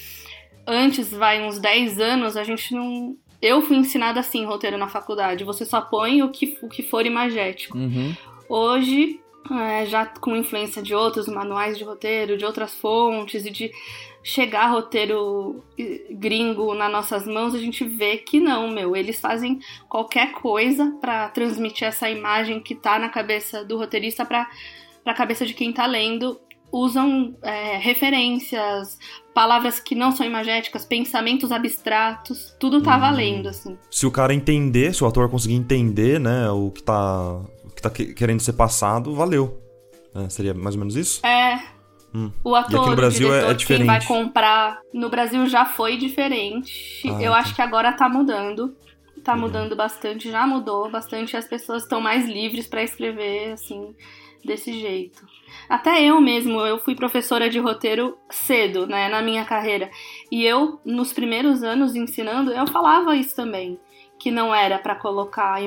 Antes, vai, uns 10 anos, a gente não. Eu fui ensinada assim, roteiro na faculdade. Você só põe o que, o que for imagético.
Uhum.
Hoje, é, já com influência de outros manuais de roteiro, de outras fontes e de chegar roteiro gringo nas nossas mãos, a gente vê que não, meu. Eles fazem qualquer coisa pra transmitir essa imagem que tá na cabeça do roteirista pra, pra cabeça de quem tá lendo. Usam é, referências, palavras que não são imagéticas, pensamentos abstratos, tudo tá valendo, assim.
Se o cara entender, se o ator conseguir entender, né, o que tá, o que tá que- querendo ser passado, valeu. É, seria mais ou menos isso?
É.
Hum.
O ator,
E aqui no Brasil
o
é- é
diretor, quem vai
diferente.
comprar. No Brasil já foi diferente.
Ah,
Eu
tá.
acho que agora tá mudando. Tá
Uhum.
mudando bastante, já mudou bastante. As pessoas estão mais livres pra escrever, assim, desse jeito. Até eu mesmo, eu fui professora de roteiro cedo, né, na minha carreira. E eu, nos primeiros anos ensinando, eu falava isso também. Que não era pra colocar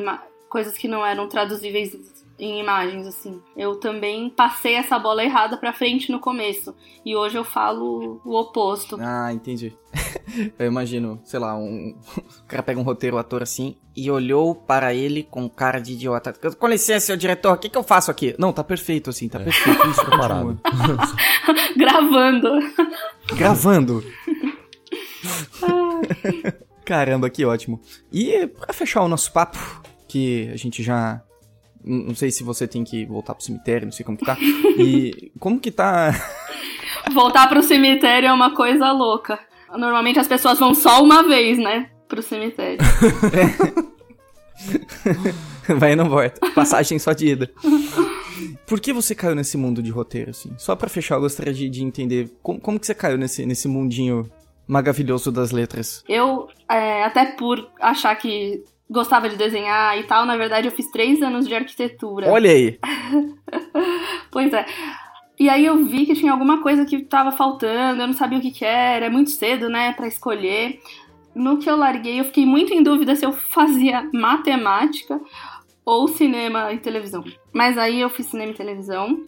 coisas que não eram traduzíveis em imagens, assim. Eu também passei essa bola errada pra frente no começo. E hoje eu falo o oposto.
Ah, entendi. (laughs) Eu imagino, sei lá, um. (laughs) O cara pega um roteiro, o ator assim, e olhou para ele com cara de idiota. Com licença, senhor diretor, o que, que eu faço aqui? Não, tá perfeito assim, tá perfeito. Isso,
Preparado.
continua. (laughs)
Gravando.
Gravando. Caramba, que ótimo. E pra fechar o nosso papo, que a gente já. Não sei se você tem que voltar pro cemitério, não sei como que tá. E (laughs) como que tá.
Voltar pro cemitério é uma coisa louca. Normalmente as pessoas vão só uma vez, né? Pro cemitério.
Vai e não volta. Passagem só de ida. Por que você caiu nesse mundo de roteiro, assim? Só pra fechar, eu gostaria de, de entender como, como que você caiu nesse, nesse mundinho maravilhoso das letras.
Eu, é, até por achar que gostava de desenhar e tal, na verdade eu fiz três anos de arquitetura.
Olha aí. (laughs)
Pois é. E aí eu vi que tinha alguma coisa que tava faltando, eu não sabia o que que era, é muito cedo, né, pra escolher. No que eu larguei, eu fiquei muito em dúvida se eu (laughs) fazia matemática ou cinema e televisão. Mas aí eu fiz cinema e televisão,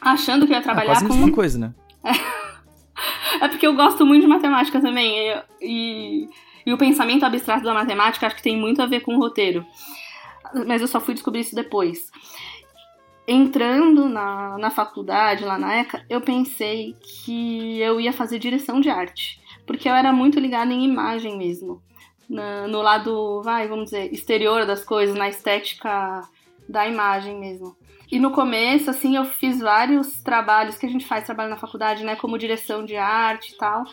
achando que eu ia
Ah,
trabalhar
quase a
com
mesma coisa, né? (laughs)
é porque eu gosto muito de matemática também. E, e, e o pensamento abstrato da matemática acho que tem muito a ver com o roteiro. Mas eu só fui descobrir isso depois. Entrando na, na faculdade, lá na ECA, eu pensei que eu ia fazer direção de arte. Porque eu era muito ligada em imagem mesmo. Na- no lado, vai, vamos dizer, exterior das coisas, na estética da imagem mesmo. E no começo, assim, eu fiz vários trabalhos que a gente faz trabalho na faculdade, né? Como direção de arte e tal.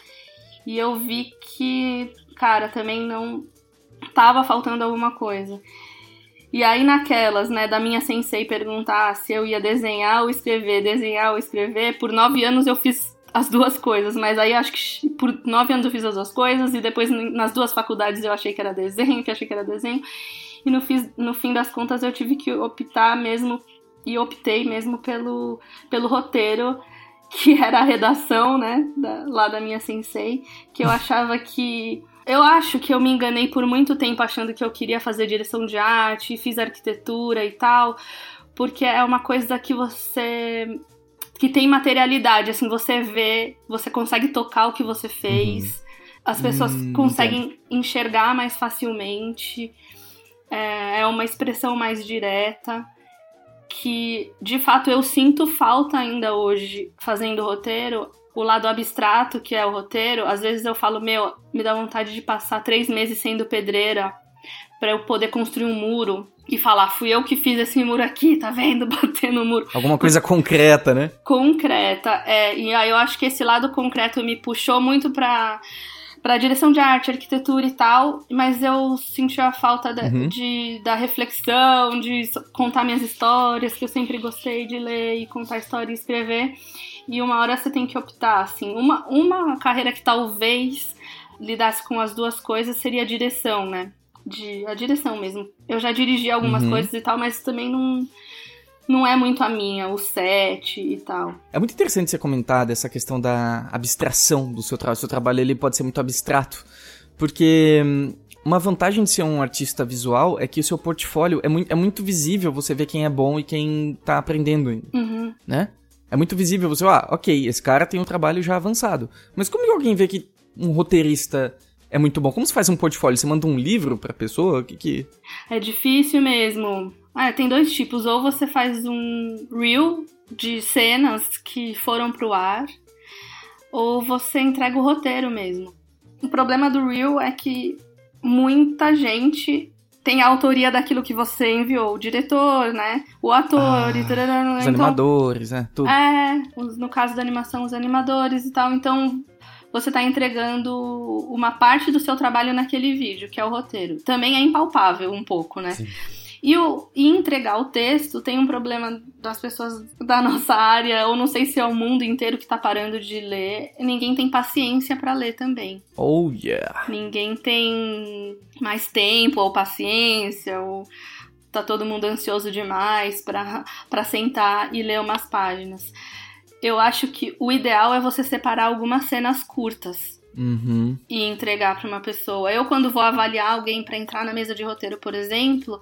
E eu vi que, cara, também não tava faltando alguma coisa. E aí naquelas, né, da minha sensei perguntar se eu ia desenhar ou escrever, desenhar ou escrever, por nove anos eu fiz as duas coisas, mas aí acho que por nove anos eu fiz as duas coisas, e depois nas duas faculdades eu achei que era desenho, (laughs) que achei que era desenho, e no, fiz, no fim das contas eu tive que optar mesmo, e optei mesmo pelo, pelo roteiro, que era a redação, né, da- lá da minha sensei, que eu (laughs) achava que eu acho que eu me enganei por muito tempo achando que eu queria fazer direção de arte, fiz arquitetura e tal, porque é uma coisa que você que tem materialidade, assim, você vê, você consegue tocar o que você fez, as pessoas
Hum,
conseguem enxergar mais facilmente, é, é uma expressão mais direta que de fato eu sinto falta ainda hoje fazendo roteiro o lado abstrato que é o roteiro, às vezes eu falo, meu, me dá vontade de passar três meses sendo pedreira para eu poder construir um muro e falar, fui eu que fiz esse muro aqui, tá vendo? (laughs) Bater no muro.
Alguma coisa concreta, né?
Concreta, é. E aí eu acho que esse lado concreto me puxou muito pra, pra direção de arte, arquitetura e tal, mas eu senti a falta de,
Uhum.
de- da reflexão, de contar minhas histórias, que eu sempre gostei de ler e contar história e escrever. E uma hora você tem que optar, assim. Uma, uma carreira que talvez lidasse com as duas coisas seria a direção, né? De, a direção mesmo. Eu já dirigi algumas
Uhum.
coisas e tal, mas também não, não é muito a minha, o set e tal.
É muito interessante você comentar dessa questão da abstração do seu trabalho. O seu trabalho ele pode ser muito abstrato. Porque hum, uma vantagem de ser um artista visual é que o seu portfólio é, mui- é muito visível você ver quem é bom e quem tá aprendendo ainda,
Uhum.
né? É muito visível você, ah, ok, esse cara tem um trabalho já avançado. Mas como que alguém vê que um roteirista é muito bom? Como você faz um portfólio? Você manda um livro pra pessoa? O que que...
É difícil mesmo. Ah, tem dois tipos. Ou você faz um reel de cenas que foram pro ar, ou você entrega o roteiro mesmo. O problema do reel é que muita gente tem a autoria daquilo que você enviou. O diretor, né? O ator
Ah,
e tarará.
Os
Então,
animadores, né? Tudo.
É, no caso da animação, os animadores e tal. Então, você tá entregando uma parte do seu trabalho naquele vídeo, que é o roteiro. Também é impalpável um pouco, né?
Sim.
E, o, e entregar o texto tem um problema das pessoas da nossa área, ou não sei se é o mundo inteiro que tá parando de ler. Ninguém tem paciência pra ler também.
Oh, yeah.
Ninguém tem mais tempo ou paciência, ou tá todo mundo ansioso demais pra sentar e ler umas páginas. Eu acho que o ideal é você separar algumas cenas curtas
Uhum.
e entregar pra uma pessoa. Eu, quando vou avaliar alguém pra entrar na mesa de roteiro, por exemplo,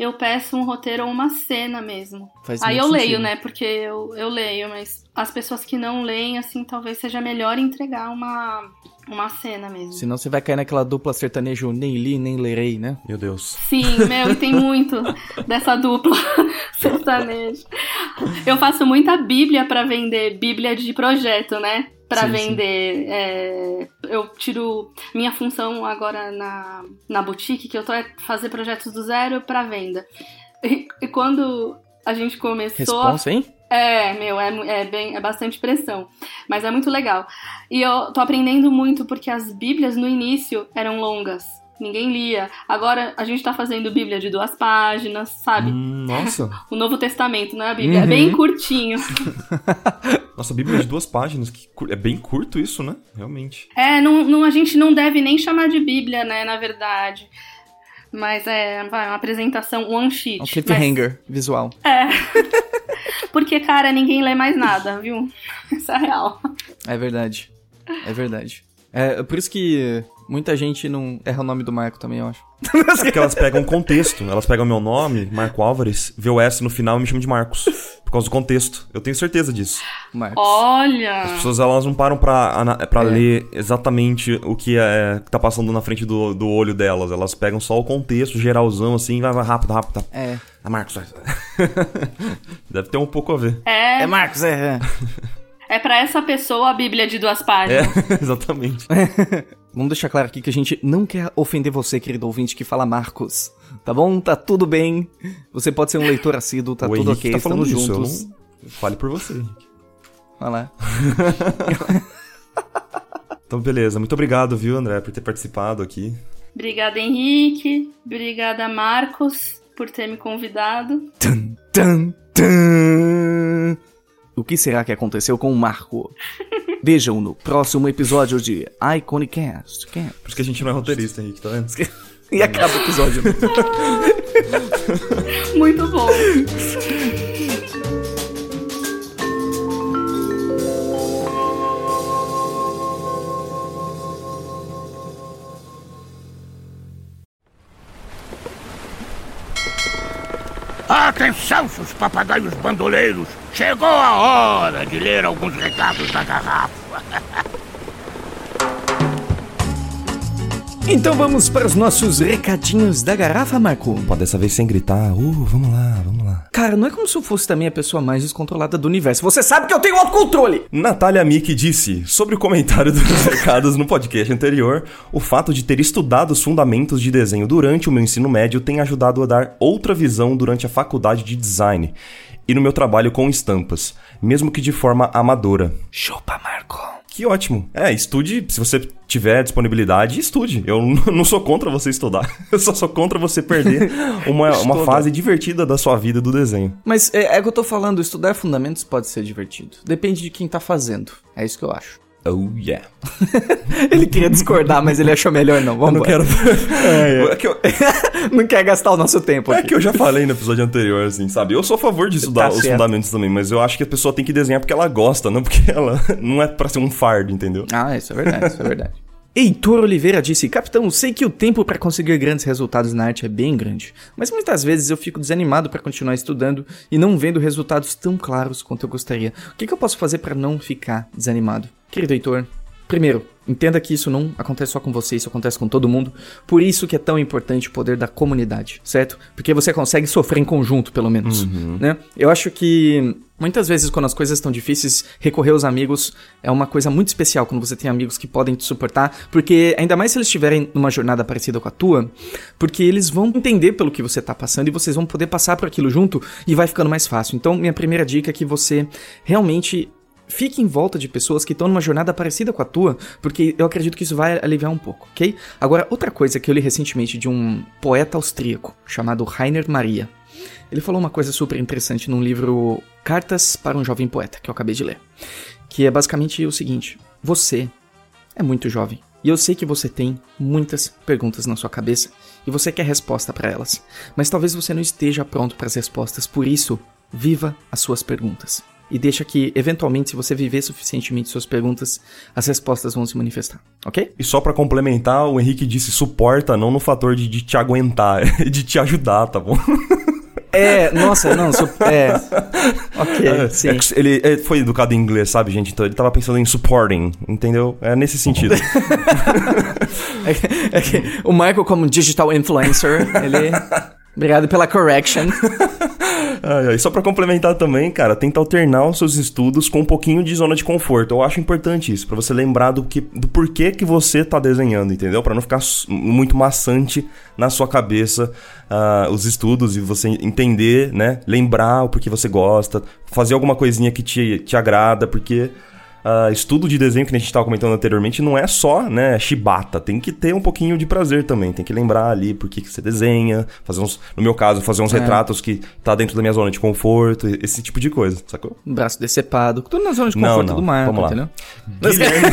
eu peço um roteiro ou uma cena mesmo.
Faz
Aí eu leio,
sentido.
né? Porque eu, eu leio, mas as pessoas que não leem, assim, talvez seja melhor entregar uma, uma cena mesmo.
Senão você vai cair naquela dupla sertanejo nem li, nem lerei, né?
Meu Deus.
Sim, meu, e tem muito (laughs) dessa dupla (laughs) sertaneja. Eu faço muita bíblia pra vender, bíblia de projeto, né?
Sim.
vender. é, eu tiro minha função agora na, na boutique, que eu tô é fazer projetos do zero pra venda. E, e quando a gente começou.
Responsa, hein?
é, meu, é, é bem, é bastante pressão. Mas é muito legal. E eu tô aprendendo muito porque as bíblias no início eram longas. Ninguém lia. Agora a gente tá fazendo bíblia de duas páginas, sabe?
Hum, nossa. (laughs)
O Novo Testamento, não é a Bíblia? É
Uhum.
bem curtinho. (laughs)
Nossa, Bíblia é de duas páginas. Que cur- É bem curto isso, né? Realmente.
É, não, não- a gente não deve nem chamar de Bíblia, né, na verdade. Mas é vai, uma apresentação one sheet.
É um
Mas-
cliffhanger visual. (laughs)
porque, cara, ninguém lê mais nada, viu? Isso é real.
É verdade. É verdade. É por isso que muita gente não erra o nome do Marco também, eu acho.
É porque elas pegam contexto. Elas pegam meu nome, Marco Álvares, vê o S no final e me chamam de Marcos. Por causa do contexto. Eu tenho certeza disso.
Marcos.
Olha!
As pessoas elas não param pra, pra
É.
ler exatamente o que é que tá passando na frente do, do olho delas. Elas pegam só o contexto geralzão assim, vai, vai rápido, rápido.
É.
Ah, Marcos. vai. (laughs) Deve ter um pouco a ver.
É,
É Marcos, é. é.
é pra essa pessoa a Bíblia de duas
É,
páginas. (laughs)
exatamente. (laughs)
Vamos deixar claro aqui que a gente não quer ofender você, querido ouvinte, que fala Marcos. Tá bom? Tá tudo bem. Você pode ser um leitor assíduo, tá
o
tudo
Henrique
ok,
tá falando
estamos
disso.
juntos.
Não... Fale por você, Henrique.
Vai lá. (laughs)
Então, beleza. Muito obrigado, viu, André, por ter participado aqui.
Obrigada, Henrique. Obrigada, Marcos, por ter me convidado.
Tum, tum, tum. O que será que aconteceu com o Marco? (laughs) Vejam no próximo episódio de Iconicast. Cast.
Por isso que a gente não é roteirista, Henrique, tá vendo? (laughs)
E acaba o episódio. (laughs)
Muito bom. (laughs)
Atenção, seus papagaios bandoleiros! Chegou a hora de ler alguns recados da garrafa. (laughs)
Então vamos para os nossos recadinhos da garrafa, Marco.
Pode dessa vez sem gritar. Uh, vamos lá, vamos lá.
Cara, não é como se eu fosse também a pessoa mais descontrolada do universo. Você sabe que eu tenho autocontrole!
Natália Mick disse, sobre o comentário dos (laughs) recados no podcast anterior, o fato de ter estudado os fundamentos de desenho durante o meu ensino médio tem ajudado a dar outra visão durante a faculdade de design e no meu trabalho com estampas, mesmo que de forma amadora.
Chupa, Marco.
Que ótimo. É, estude, se você tiver disponibilidade, estude. Eu (laughs) não sou contra você estudar. (laughs) Eu só sou contra você perder uma, (laughs) uma fase divertida da sua vida do desenho.
Mas é, é que eu tô falando, estudar fundamentos pode ser divertido. Depende de quem tá fazendo. É isso que eu acho.
Oh, yeah. (laughs)
ele queria discordar, mas ele achou melhor não. Vamos
não quero. (laughs)
É, é. que eu... (laughs) não quer gastar o nosso tempo.
É aqui. que eu já falei no episódio anterior, assim, sabe? Eu sou a favor de estudar tá os fundamentos também, mas eu acho que a pessoa tem que desenhar porque ela gosta, não porque ela não é pra ser um fardo, entendeu?
Ah, isso é verdade, isso é verdade. Heitor Oliveira disse: Capitão, sei que o tempo para conseguir grandes resultados na arte é bem grande, mas muitas vezes eu fico desanimado para continuar estudando e não vendo resultados tão claros quanto eu gostaria. O que, que eu posso fazer para não ficar desanimado? Querido Heitor, primeiro, entenda que isso não acontece só com você, isso acontece com todo mundo. Por isso que é tão importante o poder da comunidade, certo? Porque você consegue sofrer em conjunto, pelo menos, uhum. né? Eu acho que Muitas vezes, quando as coisas estão difíceis, recorrer aos amigos é uma coisa muito especial quando você tem amigos que podem te suportar, porque ainda mais se eles estiverem numa jornada parecida com a tua, porque eles vão entender pelo que você tá passando e vocês vão poder passar por aquilo junto e vai ficando mais fácil. Então, minha primeira dica é que você realmente fique em volta de pessoas que estão numa jornada parecida com a tua, porque eu acredito que isso vai aliviar um pouco, ok? Agora, outra coisa que eu li recentemente de um poeta austríaco chamado Rainer Maria. Ele falou uma coisa super interessante num livro Cartas para um Jovem Poeta, que eu acabei de ler. Que é basicamente o seguinte: você é muito jovem. E eu sei que você tem muitas perguntas na sua cabeça e você quer resposta para elas. Mas talvez você não esteja pronto para as respostas, por isso, viva as suas perguntas. E deixa que, eventualmente, se você viver suficientemente suas perguntas, as respostas vão se manifestar, ok?
E só para complementar, o Henrique disse suporta, não no fator de, de te aguentar, (laughs) de te ajudar, tá bom?
É, nossa, não, su é. (laughs) Ok,
é,
sim.
É ele é, foi educado em inglês, sabe, gente? Então ele tava pensando em supporting, entendeu? É nesse sentido. (laughs)
é, é que o Michael, como digital influencer, ele. Obrigado pela correction.
E só para complementar também, cara, tenta alternar os seus estudos com um pouquinho de zona de conforto. Eu acho importante isso, para você lembrar do, que, do porquê que você tá desenhando, entendeu? Para não ficar muito maçante na sua cabeça uh, os estudos e você entender, né? Lembrar o porquê você gosta, fazer alguma coisinha que te, te agrada, porque uh, estudo de desenho que a gente estava comentando anteriormente não é só, né, chibata. Tem que ter um pouquinho de prazer também. Tem que lembrar ali por que, que você desenha, fazer uns, no meu caso, fazer uns é. retratos que tá dentro da minha zona de conforto, esse tipo de coisa, sacou?
Braço decepado, tudo na zona de conforto não, não. do mar, Vamos entendeu?
Guilherme,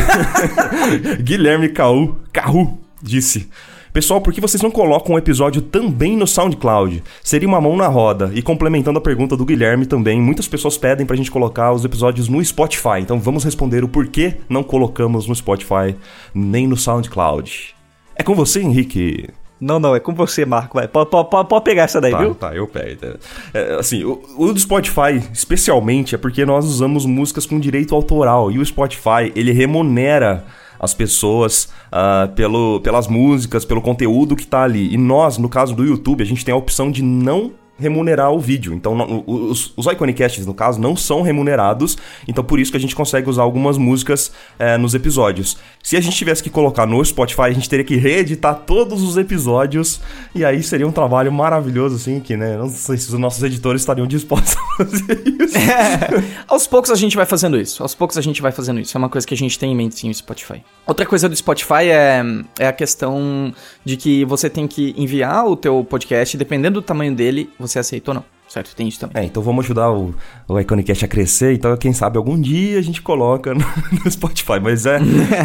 (laughs) Guilherme Caú, Carru disse: Pessoal, por que vocês não colocam um episódio também no SoundCloud? Seria uma mão na roda. E complementando a pergunta do Guilherme também, muitas pessoas pedem pra gente colocar os episódios no Spotify. Então vamos responder o porquê não colocamos no Spotify nem no SoundCloud. É com você, Henrique.
Não, não, é com você, Marco. Vai. Pode, pode, pode pegar essa daí,
tá,
viu?
Tá, eu pego. É, assim, o, o, do Spotify, especialmente, é porque nós usamos músicas com direito autoral. E o Spotify, ele remunera as pessoas uh, pelo, pelas músicas, pelo conteúdo que está ali. E nós, no caso do YouTube, a gente tem a opção de não remunerar o vídeo. Então, os, os Iconicasts, no caso, não são remunerados. Então, por isso que a gente consegue usar algumas músicas é, nos episódios. Se a gente tivesse que colocar no Spotify, a gente teria que reeditar todos os episódios. E aí seria um trabalho maravilhoso, assim, que, né? Não sei se os nossos editores estariam dispostos a fazer isso. (laughs)
É, aos poucos a gente vai fazendo isso. Aos poucos a gente vai fazendo isso. É uma coisa que a gente tem em mente, sim, o Spotify. Outra coisa do Spotify é, é a questão de que você tem que enviar o teu podcast, dependendo do tamanho dele, você aceita ou não. Certo? Tem isso também.
É, então vamos ajudar o, o Iconicast a crescer. Então, quem sabe algum dia a gente coloca no, (laughs) no Spotify. Mas é,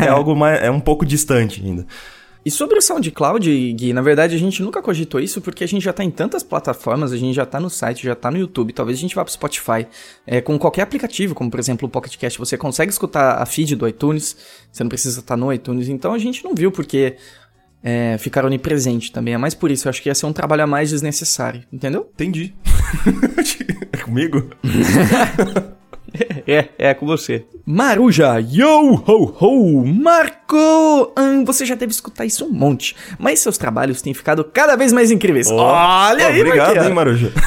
é (laughs) algo mais. É um pouco distante ainda.
E sobre o SoundCloud, Gui, na verdade a gente nunca cogitou isso porque a gente já tá em tantas plataformas, a gente já tá no site, já tá no YouTube, talvez a gente vá pro Spotify. É, com qualquer aplicativo, como por exemplo o Pocket Cast, você consegue escutar a feed do iTunes, você não precisa estar no iTunes, então a gente não viu porque é, ficar onipresente também. É mais por isso, eu acho que ia ser um trabalho a mais desnecessário, entendeu?
Entendi. (laughs) é comigo? (laughs)
É, é com você. Maruja, yo ho ho, Marco! Hum, você já deve escutar isso um monte, mas seus trabalhos têm ficado cada vez mais incríveis. Olha aí,
Obrigado, hein, Maruja. (laughs)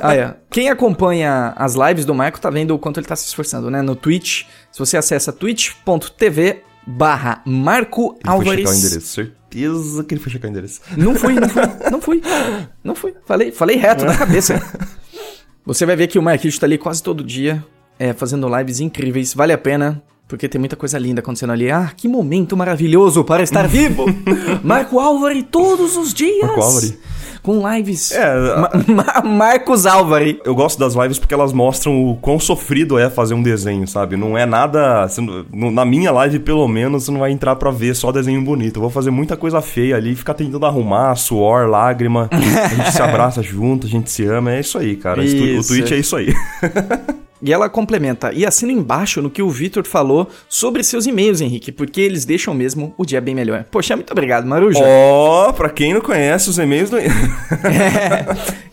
Ah, é. Quem acompanha as lives do Marco tá vendo o quanto ele tá se esforçando, né? No Twitch, se você acessa twitch.tv barra Marco
Ele foi checar o endereço. Certeza que ele foi checar o endereço.
Não fui, não fui, não fui. Não fui. Falei, falei reto na cabeça. (laughs) Você vai ver que o Marquinhos tá ali quase todo dia, é, fazendo lives incríveis. Vale a pena, porque tem muita coisa linda acontecendo ali. Ah, que momento maravilhoso para estar vivo! (laughs) Marco Álvares todos os dias!
Marco Álvares.
Com lives.
É,
Ma- (laughs) Ma- Marcos Álvares.
Eu gosto das lives porque elas mostram o quão sofrido é fazer um desenho, sabe? Não é nada. não- na minha live, pelo menos, você não vai entrar pra ver só desenho bonito. Eu vou fazer muita coisa feia ali, ficar tentando arrumar, suor, lágrima. A gente se (laughs) abraça junto, a gente se ama. É isso aí, cara. Isso- O. Twitch é isso aí. (laughs)
E ela complementa, e assina embaixo no que o Vitor falou sobre seus e-mails, Henrique, porque eles deixam mesmo o dia bem melhor. Poxa, muito obrigado, Maruja.
Ó, pra quem não conhece os e-mails do. (laughs) (laughs)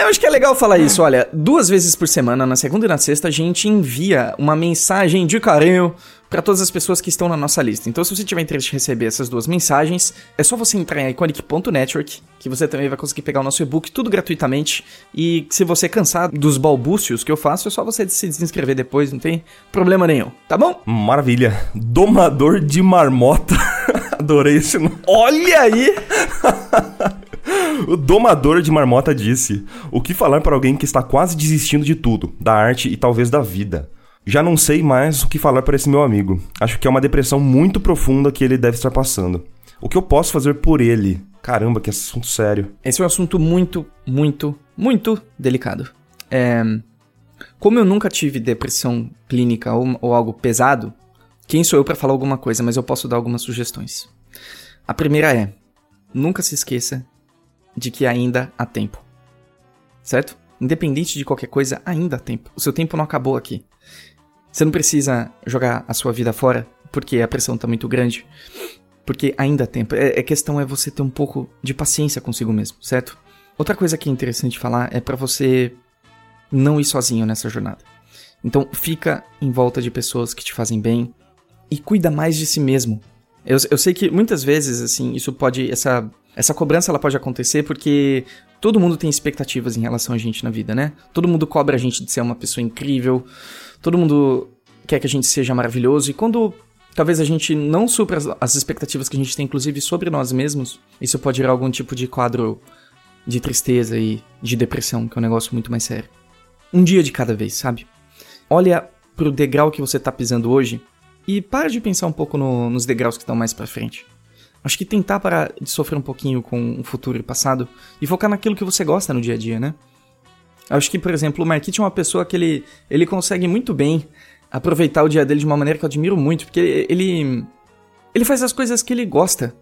Eu acho que é legal falar isso, olha, duas vezes por semana, na segunda e na sexta, a gente envia uma mensagem de carinho para todas as pessoas que estão na nossa lista. Então, se você tiver interesse em receber essas duas mensagens, é só você entrar em iconic.network, que você também vai conseguir pegar o nosso e-book, tudo gratuitamente. E se você cansar dos balbúcios que eu faço, é só você se desinscrever depois, não tem problema nenhum, tá bom?
Maravilha. Domador de marmota. (laughs) Adorei esse nome.
Olha aí! (laughs)
O domador de marmota disse: O que falar para alguém que está quase desistindo de tudo, da arte e talvez da vida? Já não sei mais o que falar para esse meu amigo. Acho que é uma depressão muito profunda que ele deve estar passando. O que eu posso fazer por ele? Caramba, que assunto sério.
Esse é um assunto muito, muito, muito delicado. É, Como eu nunca tive depressão clínica ou, ou algo pesado, quem sou eu pra falar alguma coisa, mas eu posso dar algumas sugestões. A primeira é: nunca se esqueça de que ainda há tempo. Certo? Independente de qualquer coisa, ainda há tempo. O seu tempo não acabou aqui. Você não precisa jogar a sua vida fora porque a pressão tá muito grande. Porque ainda há tempo. É, a questão é você ter um pouco de paciência consigo mesmo, certo? Outra coisa que é interessante falar é pra você não ir sozinho nessa jornada. Então fica em volta de pessoas que te fazem bem e cuida mais de si mesmo. Eu, eu sei que muitas vezes, assim, isso pode. Essa, essa cobrança ela pode acontecer porque todo mundo tem expectativas em relação a gente na vida, né? Todo mundo cobra a gente de ser uma pessoa incrível, todo mundo quer que a gente seja maravilhoso, e quando talvez a gente não supra as, as expectativas que a gente tem, inclusive sobre nós mesmos, isso pode gerar algum tipo de quadro de tristeza e de depressão, que é um negócio muito mais sério. Um dia de cada vez, sabe? Olha pro degrau que você tá pisando hoje e para de pensar um pouco no- nos degraus que estão mais pra frente. Acho que tentar parar de sofrer um pouquinho com o futuro e passado e focar naquilo que você gosta no dia a dia, né? Acho que, por exemplo, o Marquite é uma pessoa que ele, ele consegue muito bem aproveitar o dia dele de uma maneira que eu admiro muito, porque ele ele faz as coisas que ele gosta,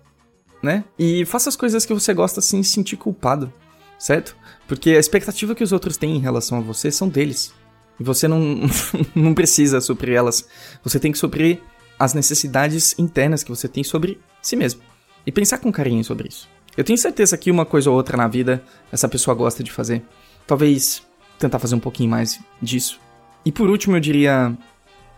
né? E faça as coisas que você gosta sem se sentir culpado, certo? Porque a expectativa que os outros têm em relação a você são deles. E você não, (laughs) não precisa suprir elas. Você tem que suprir as necessidades internas que você tem sobre si mesmo. E pensar com carinho sobre isso. Eu tenho certeza que uma coisa ou outra na vida essa pessoa gosta de fazer. Talvez tentar fazer um pouquinho mais disso. E por último, eu diria: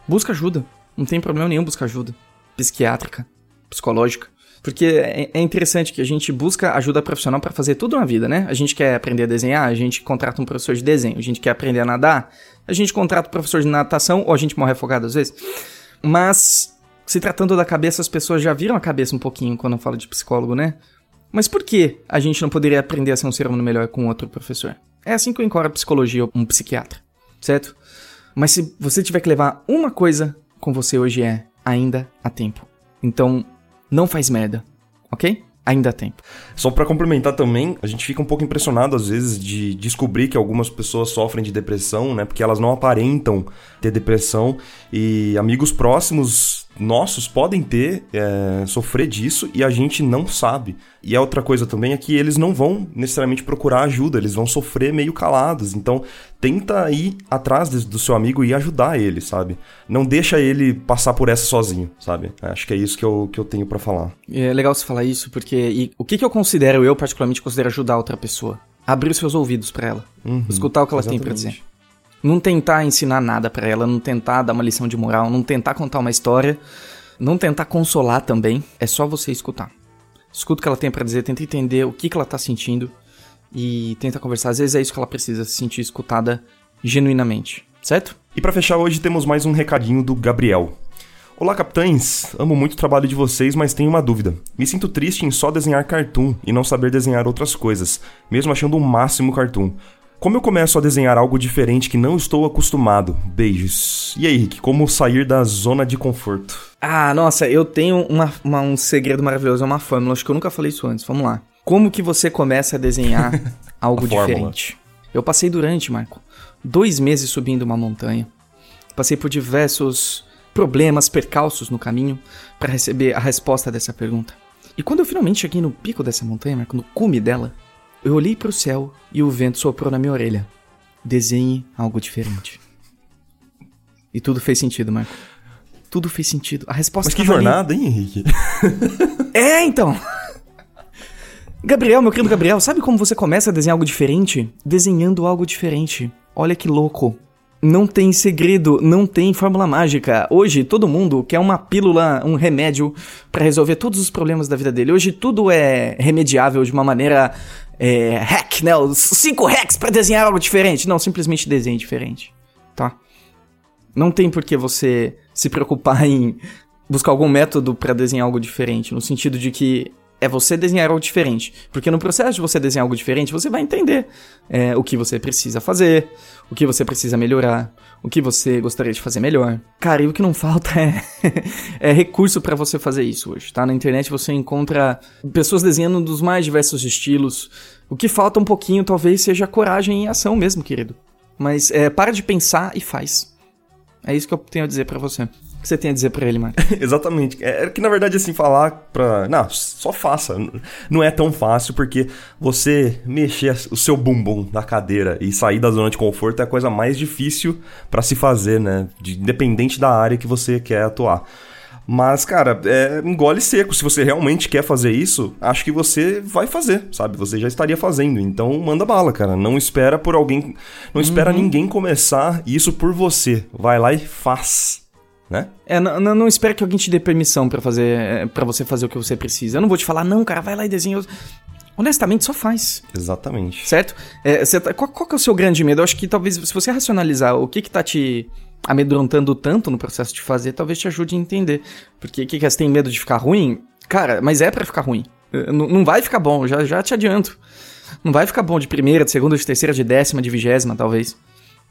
busca ajuda. Não tem problema nenhum buscar ajuda. Psiquiátrica, psicológica. Porque é é interessante que a gente busca ajuda profissional pra fazer tudo na vida, né? A gente quer aprender a desenhar, a gente contrata um professor de desenho. A gente quer aprender a nadar, a gente contrata um professor de natação ou a gente morre afogado às vezes. Mas, se tratando da cabeça, as pessoas já viram a cabeça um pouquinho quando eu falo de psicólogo, né? Mas por que a gente não poderia aprender a ser um ser humano melhor com outro professor? É assim que eu encoro a psicologia ou um psiquiatra, certo? Mas se você tiver que levar uma coisa com você hoje é ainda há tempo. Então, não faz merda, ok? Ainda há tempo.
Só pra complementar também, a gente fica um pouco impressionado às vezes de descobrir que algumas pessoas sofrem de depressão, né? Porque elas não aparentam ter depressão e amigos próximos nossos podem ter, é, sofrer disso e a gente não sabe. E a outra coisa também é que eles não vão necessariamente procurar ajuda, eles vão sofrer meio calados. Então, tenta ir atrás do seu amigo e ajudar ele, sabe? Não deixa ele passar por essa sozinho, sabe? Acho que é isso que eu, que eu tenho pra falar.
É legal você falar isso, porque e o que, que eu considero, eu particularmente considero ajudar outra pessoa? Abrir os seus ouvidos pra ela.
Uhum,
escutar o que ela tem pra dizer.
exatamente.
Não tentar ensinar nada pra ela, não tentar dar uma lição de moral, não tentar contar uma história, não tentar consolar também. É só você escutar. Escuta o que ela tem pra dizer, tenta entender o que, que ela tá sentindo e tenta conversar. Às vezes é isso que ela precisa, se sentir escutada genuinamente, certo?
E pra fechar hoje temos mais um recadinho do Gabriel. Olá, capitães! Amo muito o trabalho de vocês, mas tenho uma dúvida. Me sinto triste em só desenhar cartoon e não saber desenhar outras coisas, mesmo achando o máximo cartoon. Como eu começo a desenhar algo diferente que não estou acostumado? Beijos. E aí, Rick, como sair da zona de conforto?
Ah, nossa, eu tenho uma, uma- um segredo maravilhoso, é uma fórmula, acho que eu nunca falei isso antes. Vamos lá. Como que você começa a desenhar (laughs) algo
A fórmula.
diferente? Eu passei durante, Marco, dois meses subindo uma montanha. Passei por diversos problemas, percalços no caminho para receber a resposta dessa pergunta. E quando eu finalmente cheguei no pico dessa montanha, Marco, no cume dela, eu olhei para o céu e o vento soprou na minha orelha. Desenhe algo diferente. E tudo fez sentido, Marco. Tudo fez sentido. A resposta
Mas que
tava ali.
jornada, hein, Henrique? (laughs)
É, então. Gabriel, meu querido Gabriel, sabe como você começa a desenhar algo diferente? Desenhando algo diferente. Olha que louco. Não tem segredo, não tem fórmula mágica. Hoje todo mundo quer uma pílula, um remédio pra resolver todos os problemas da vida dele. Hoje tudo é remediável de uma maneira é, hack, né? Os cinco hacks pra desenhar algo diferente. Não, simplesmente desenhe diferente, tá? Não tem por que você se preocupar (laughs) em buscar algum método pra desenhar algo diferente, no sentido de que é você desenhar algo diferente. Porque no processo de você desenhar algo diferente, você vai entender é, o que você precisa fazer, o que você precisa melhorar, o que você gostaria de fazer melhor. Cara, e o que não falta é, (laughs) é recurso pra você fazer isso hoje, tá? Na internet você encontra pessoas desenhando dos mais diversos estilos. O que falta um pouquinho talvez seja coragem e ação mesmo, querido. Mas é, para de pensar e faz. É isso que eu tenho a dizer pra você. O que você tem a dizer pra ele, Marco? (laughs)
Exatamente. É que na verdade, assim, falar pra. Não, só faça. Não é tão fácil, porque você mexer o seu bumbum na cadeira e sair da zona de conforto é a coisa mais difícil pra se fazer, né? De- independente da área que você quer atuar. Mas, cara, é engole seco. Se você realmente quer fazer isso, acho que você vai fazer, sabe? Você já estaria fazendo. Então, manda bala, cara. Não espera por alguém. Não espera ninguém começar isso por você. Vai lá e faz. Né?
É, não, não, não espere que alguém te dê permissão pra fazer, para você fazer o que você precisa. Eu não vou te falar, não, cara, vai lá e desenha. Honestamente, só faz,
Exatamente.
certo? É, você tá- qual, qual que é o seu grande medo? Eu acho que talvez, se você racionalizar o que que tá te amedrontando tanto no processo de fazer, talvez te ajude a entender. Porque o que, que é, você tem medo de ficar ruim? Cara, mas é pra ficar ruim. É, Não, não vai ficar bom, já, já te adianto. Não vai ficar bom de primeira, de segunda, de terceira, de décima, de vigésima, talvez.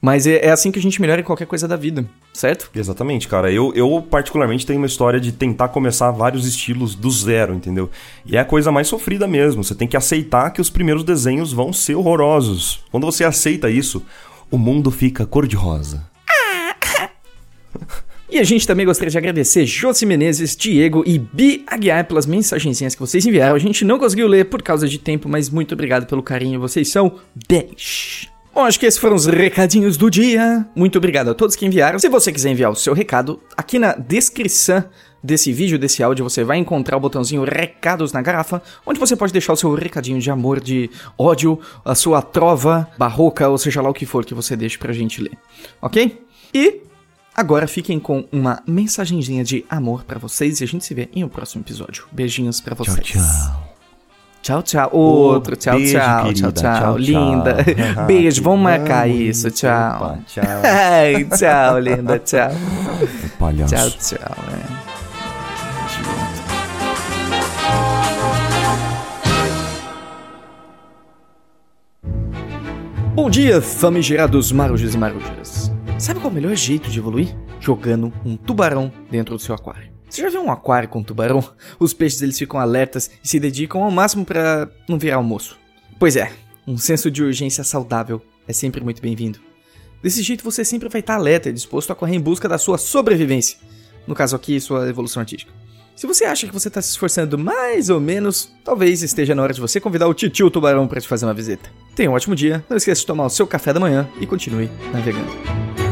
Mas é, é assim que a gente melhora em qualquer coisa da vida, certo?
Exatamente, cara. Eu, eu, particularmente, tenho uma história de tentar começar vários estilos do zero, entendeu? E é a coisa mais sofrida mesmo. Você tem que aceitar que os primeiros desenhos vão ser horrorosos. Quando você aceita isso, o mundo fica cor-de-rosa.
E a gente também gostaria de agradecer Josi Menezes, Diego e Bi Aguiar pelas mensagenzinhas que vocês enviaram. A gente não conseguiu ler por causa de tempo, mas muito obrigado pelo carinho. Vocês são 10. Bom, acho que esses foram os recadinhos do dia. Muito obrigado a todos que enviaram. Se você quiser enviar o seu recado, aqui na descrição desse vídeo, desse áudio, você vai encontrar o botãozinho Recados na Garrafa, onde você pode deixar o seu recadinho de amor, de ódio, a sua trova barroca, ou seja lá o que for que você deixe pra gente ler. Ok? E Agora fiquem com uma mensagenzinha de amor pra vocês e a gente se vê em um próximo episódio. Beijinhos pra vocês. Tchau, tchau. Outro. Tchau,
Beijo,
tchau,
querida.
tchau, tchau.
Tchau, tchau.
Linda.
Ah, (laughs)
Beijo, vamos marcar isso. Tchau.
Opa, tchau. (laughs)
Ai, tchau, linda. Tchau.
Palhaço.
Tchau, tchau. é. Bom dia, famigerados marujos e marujas. Sabe qual é o melhor jeito de evoluir? Jogando um tubarão dentro do seu aquário. Você já viu um aquário com tubarão? Os peixes eles ficam alertas e se dedicam ao máximo pra não virar almoço. Pois é, um senso de urgência saudável é sempre muito bem-vindo. Desse jeito você sempre vai estar alerta e disposto a correr em busca da sua sobrevivência. No caso aqui, sua evolução artística. Se você acha que você está se esforçando mais ou menos, talvez esteja na hora de você convidar o titio tubarão para te fazer uma visita. Tenha um ótimo dia, não esqueça de tomar o seu café da manhã e continue navegando.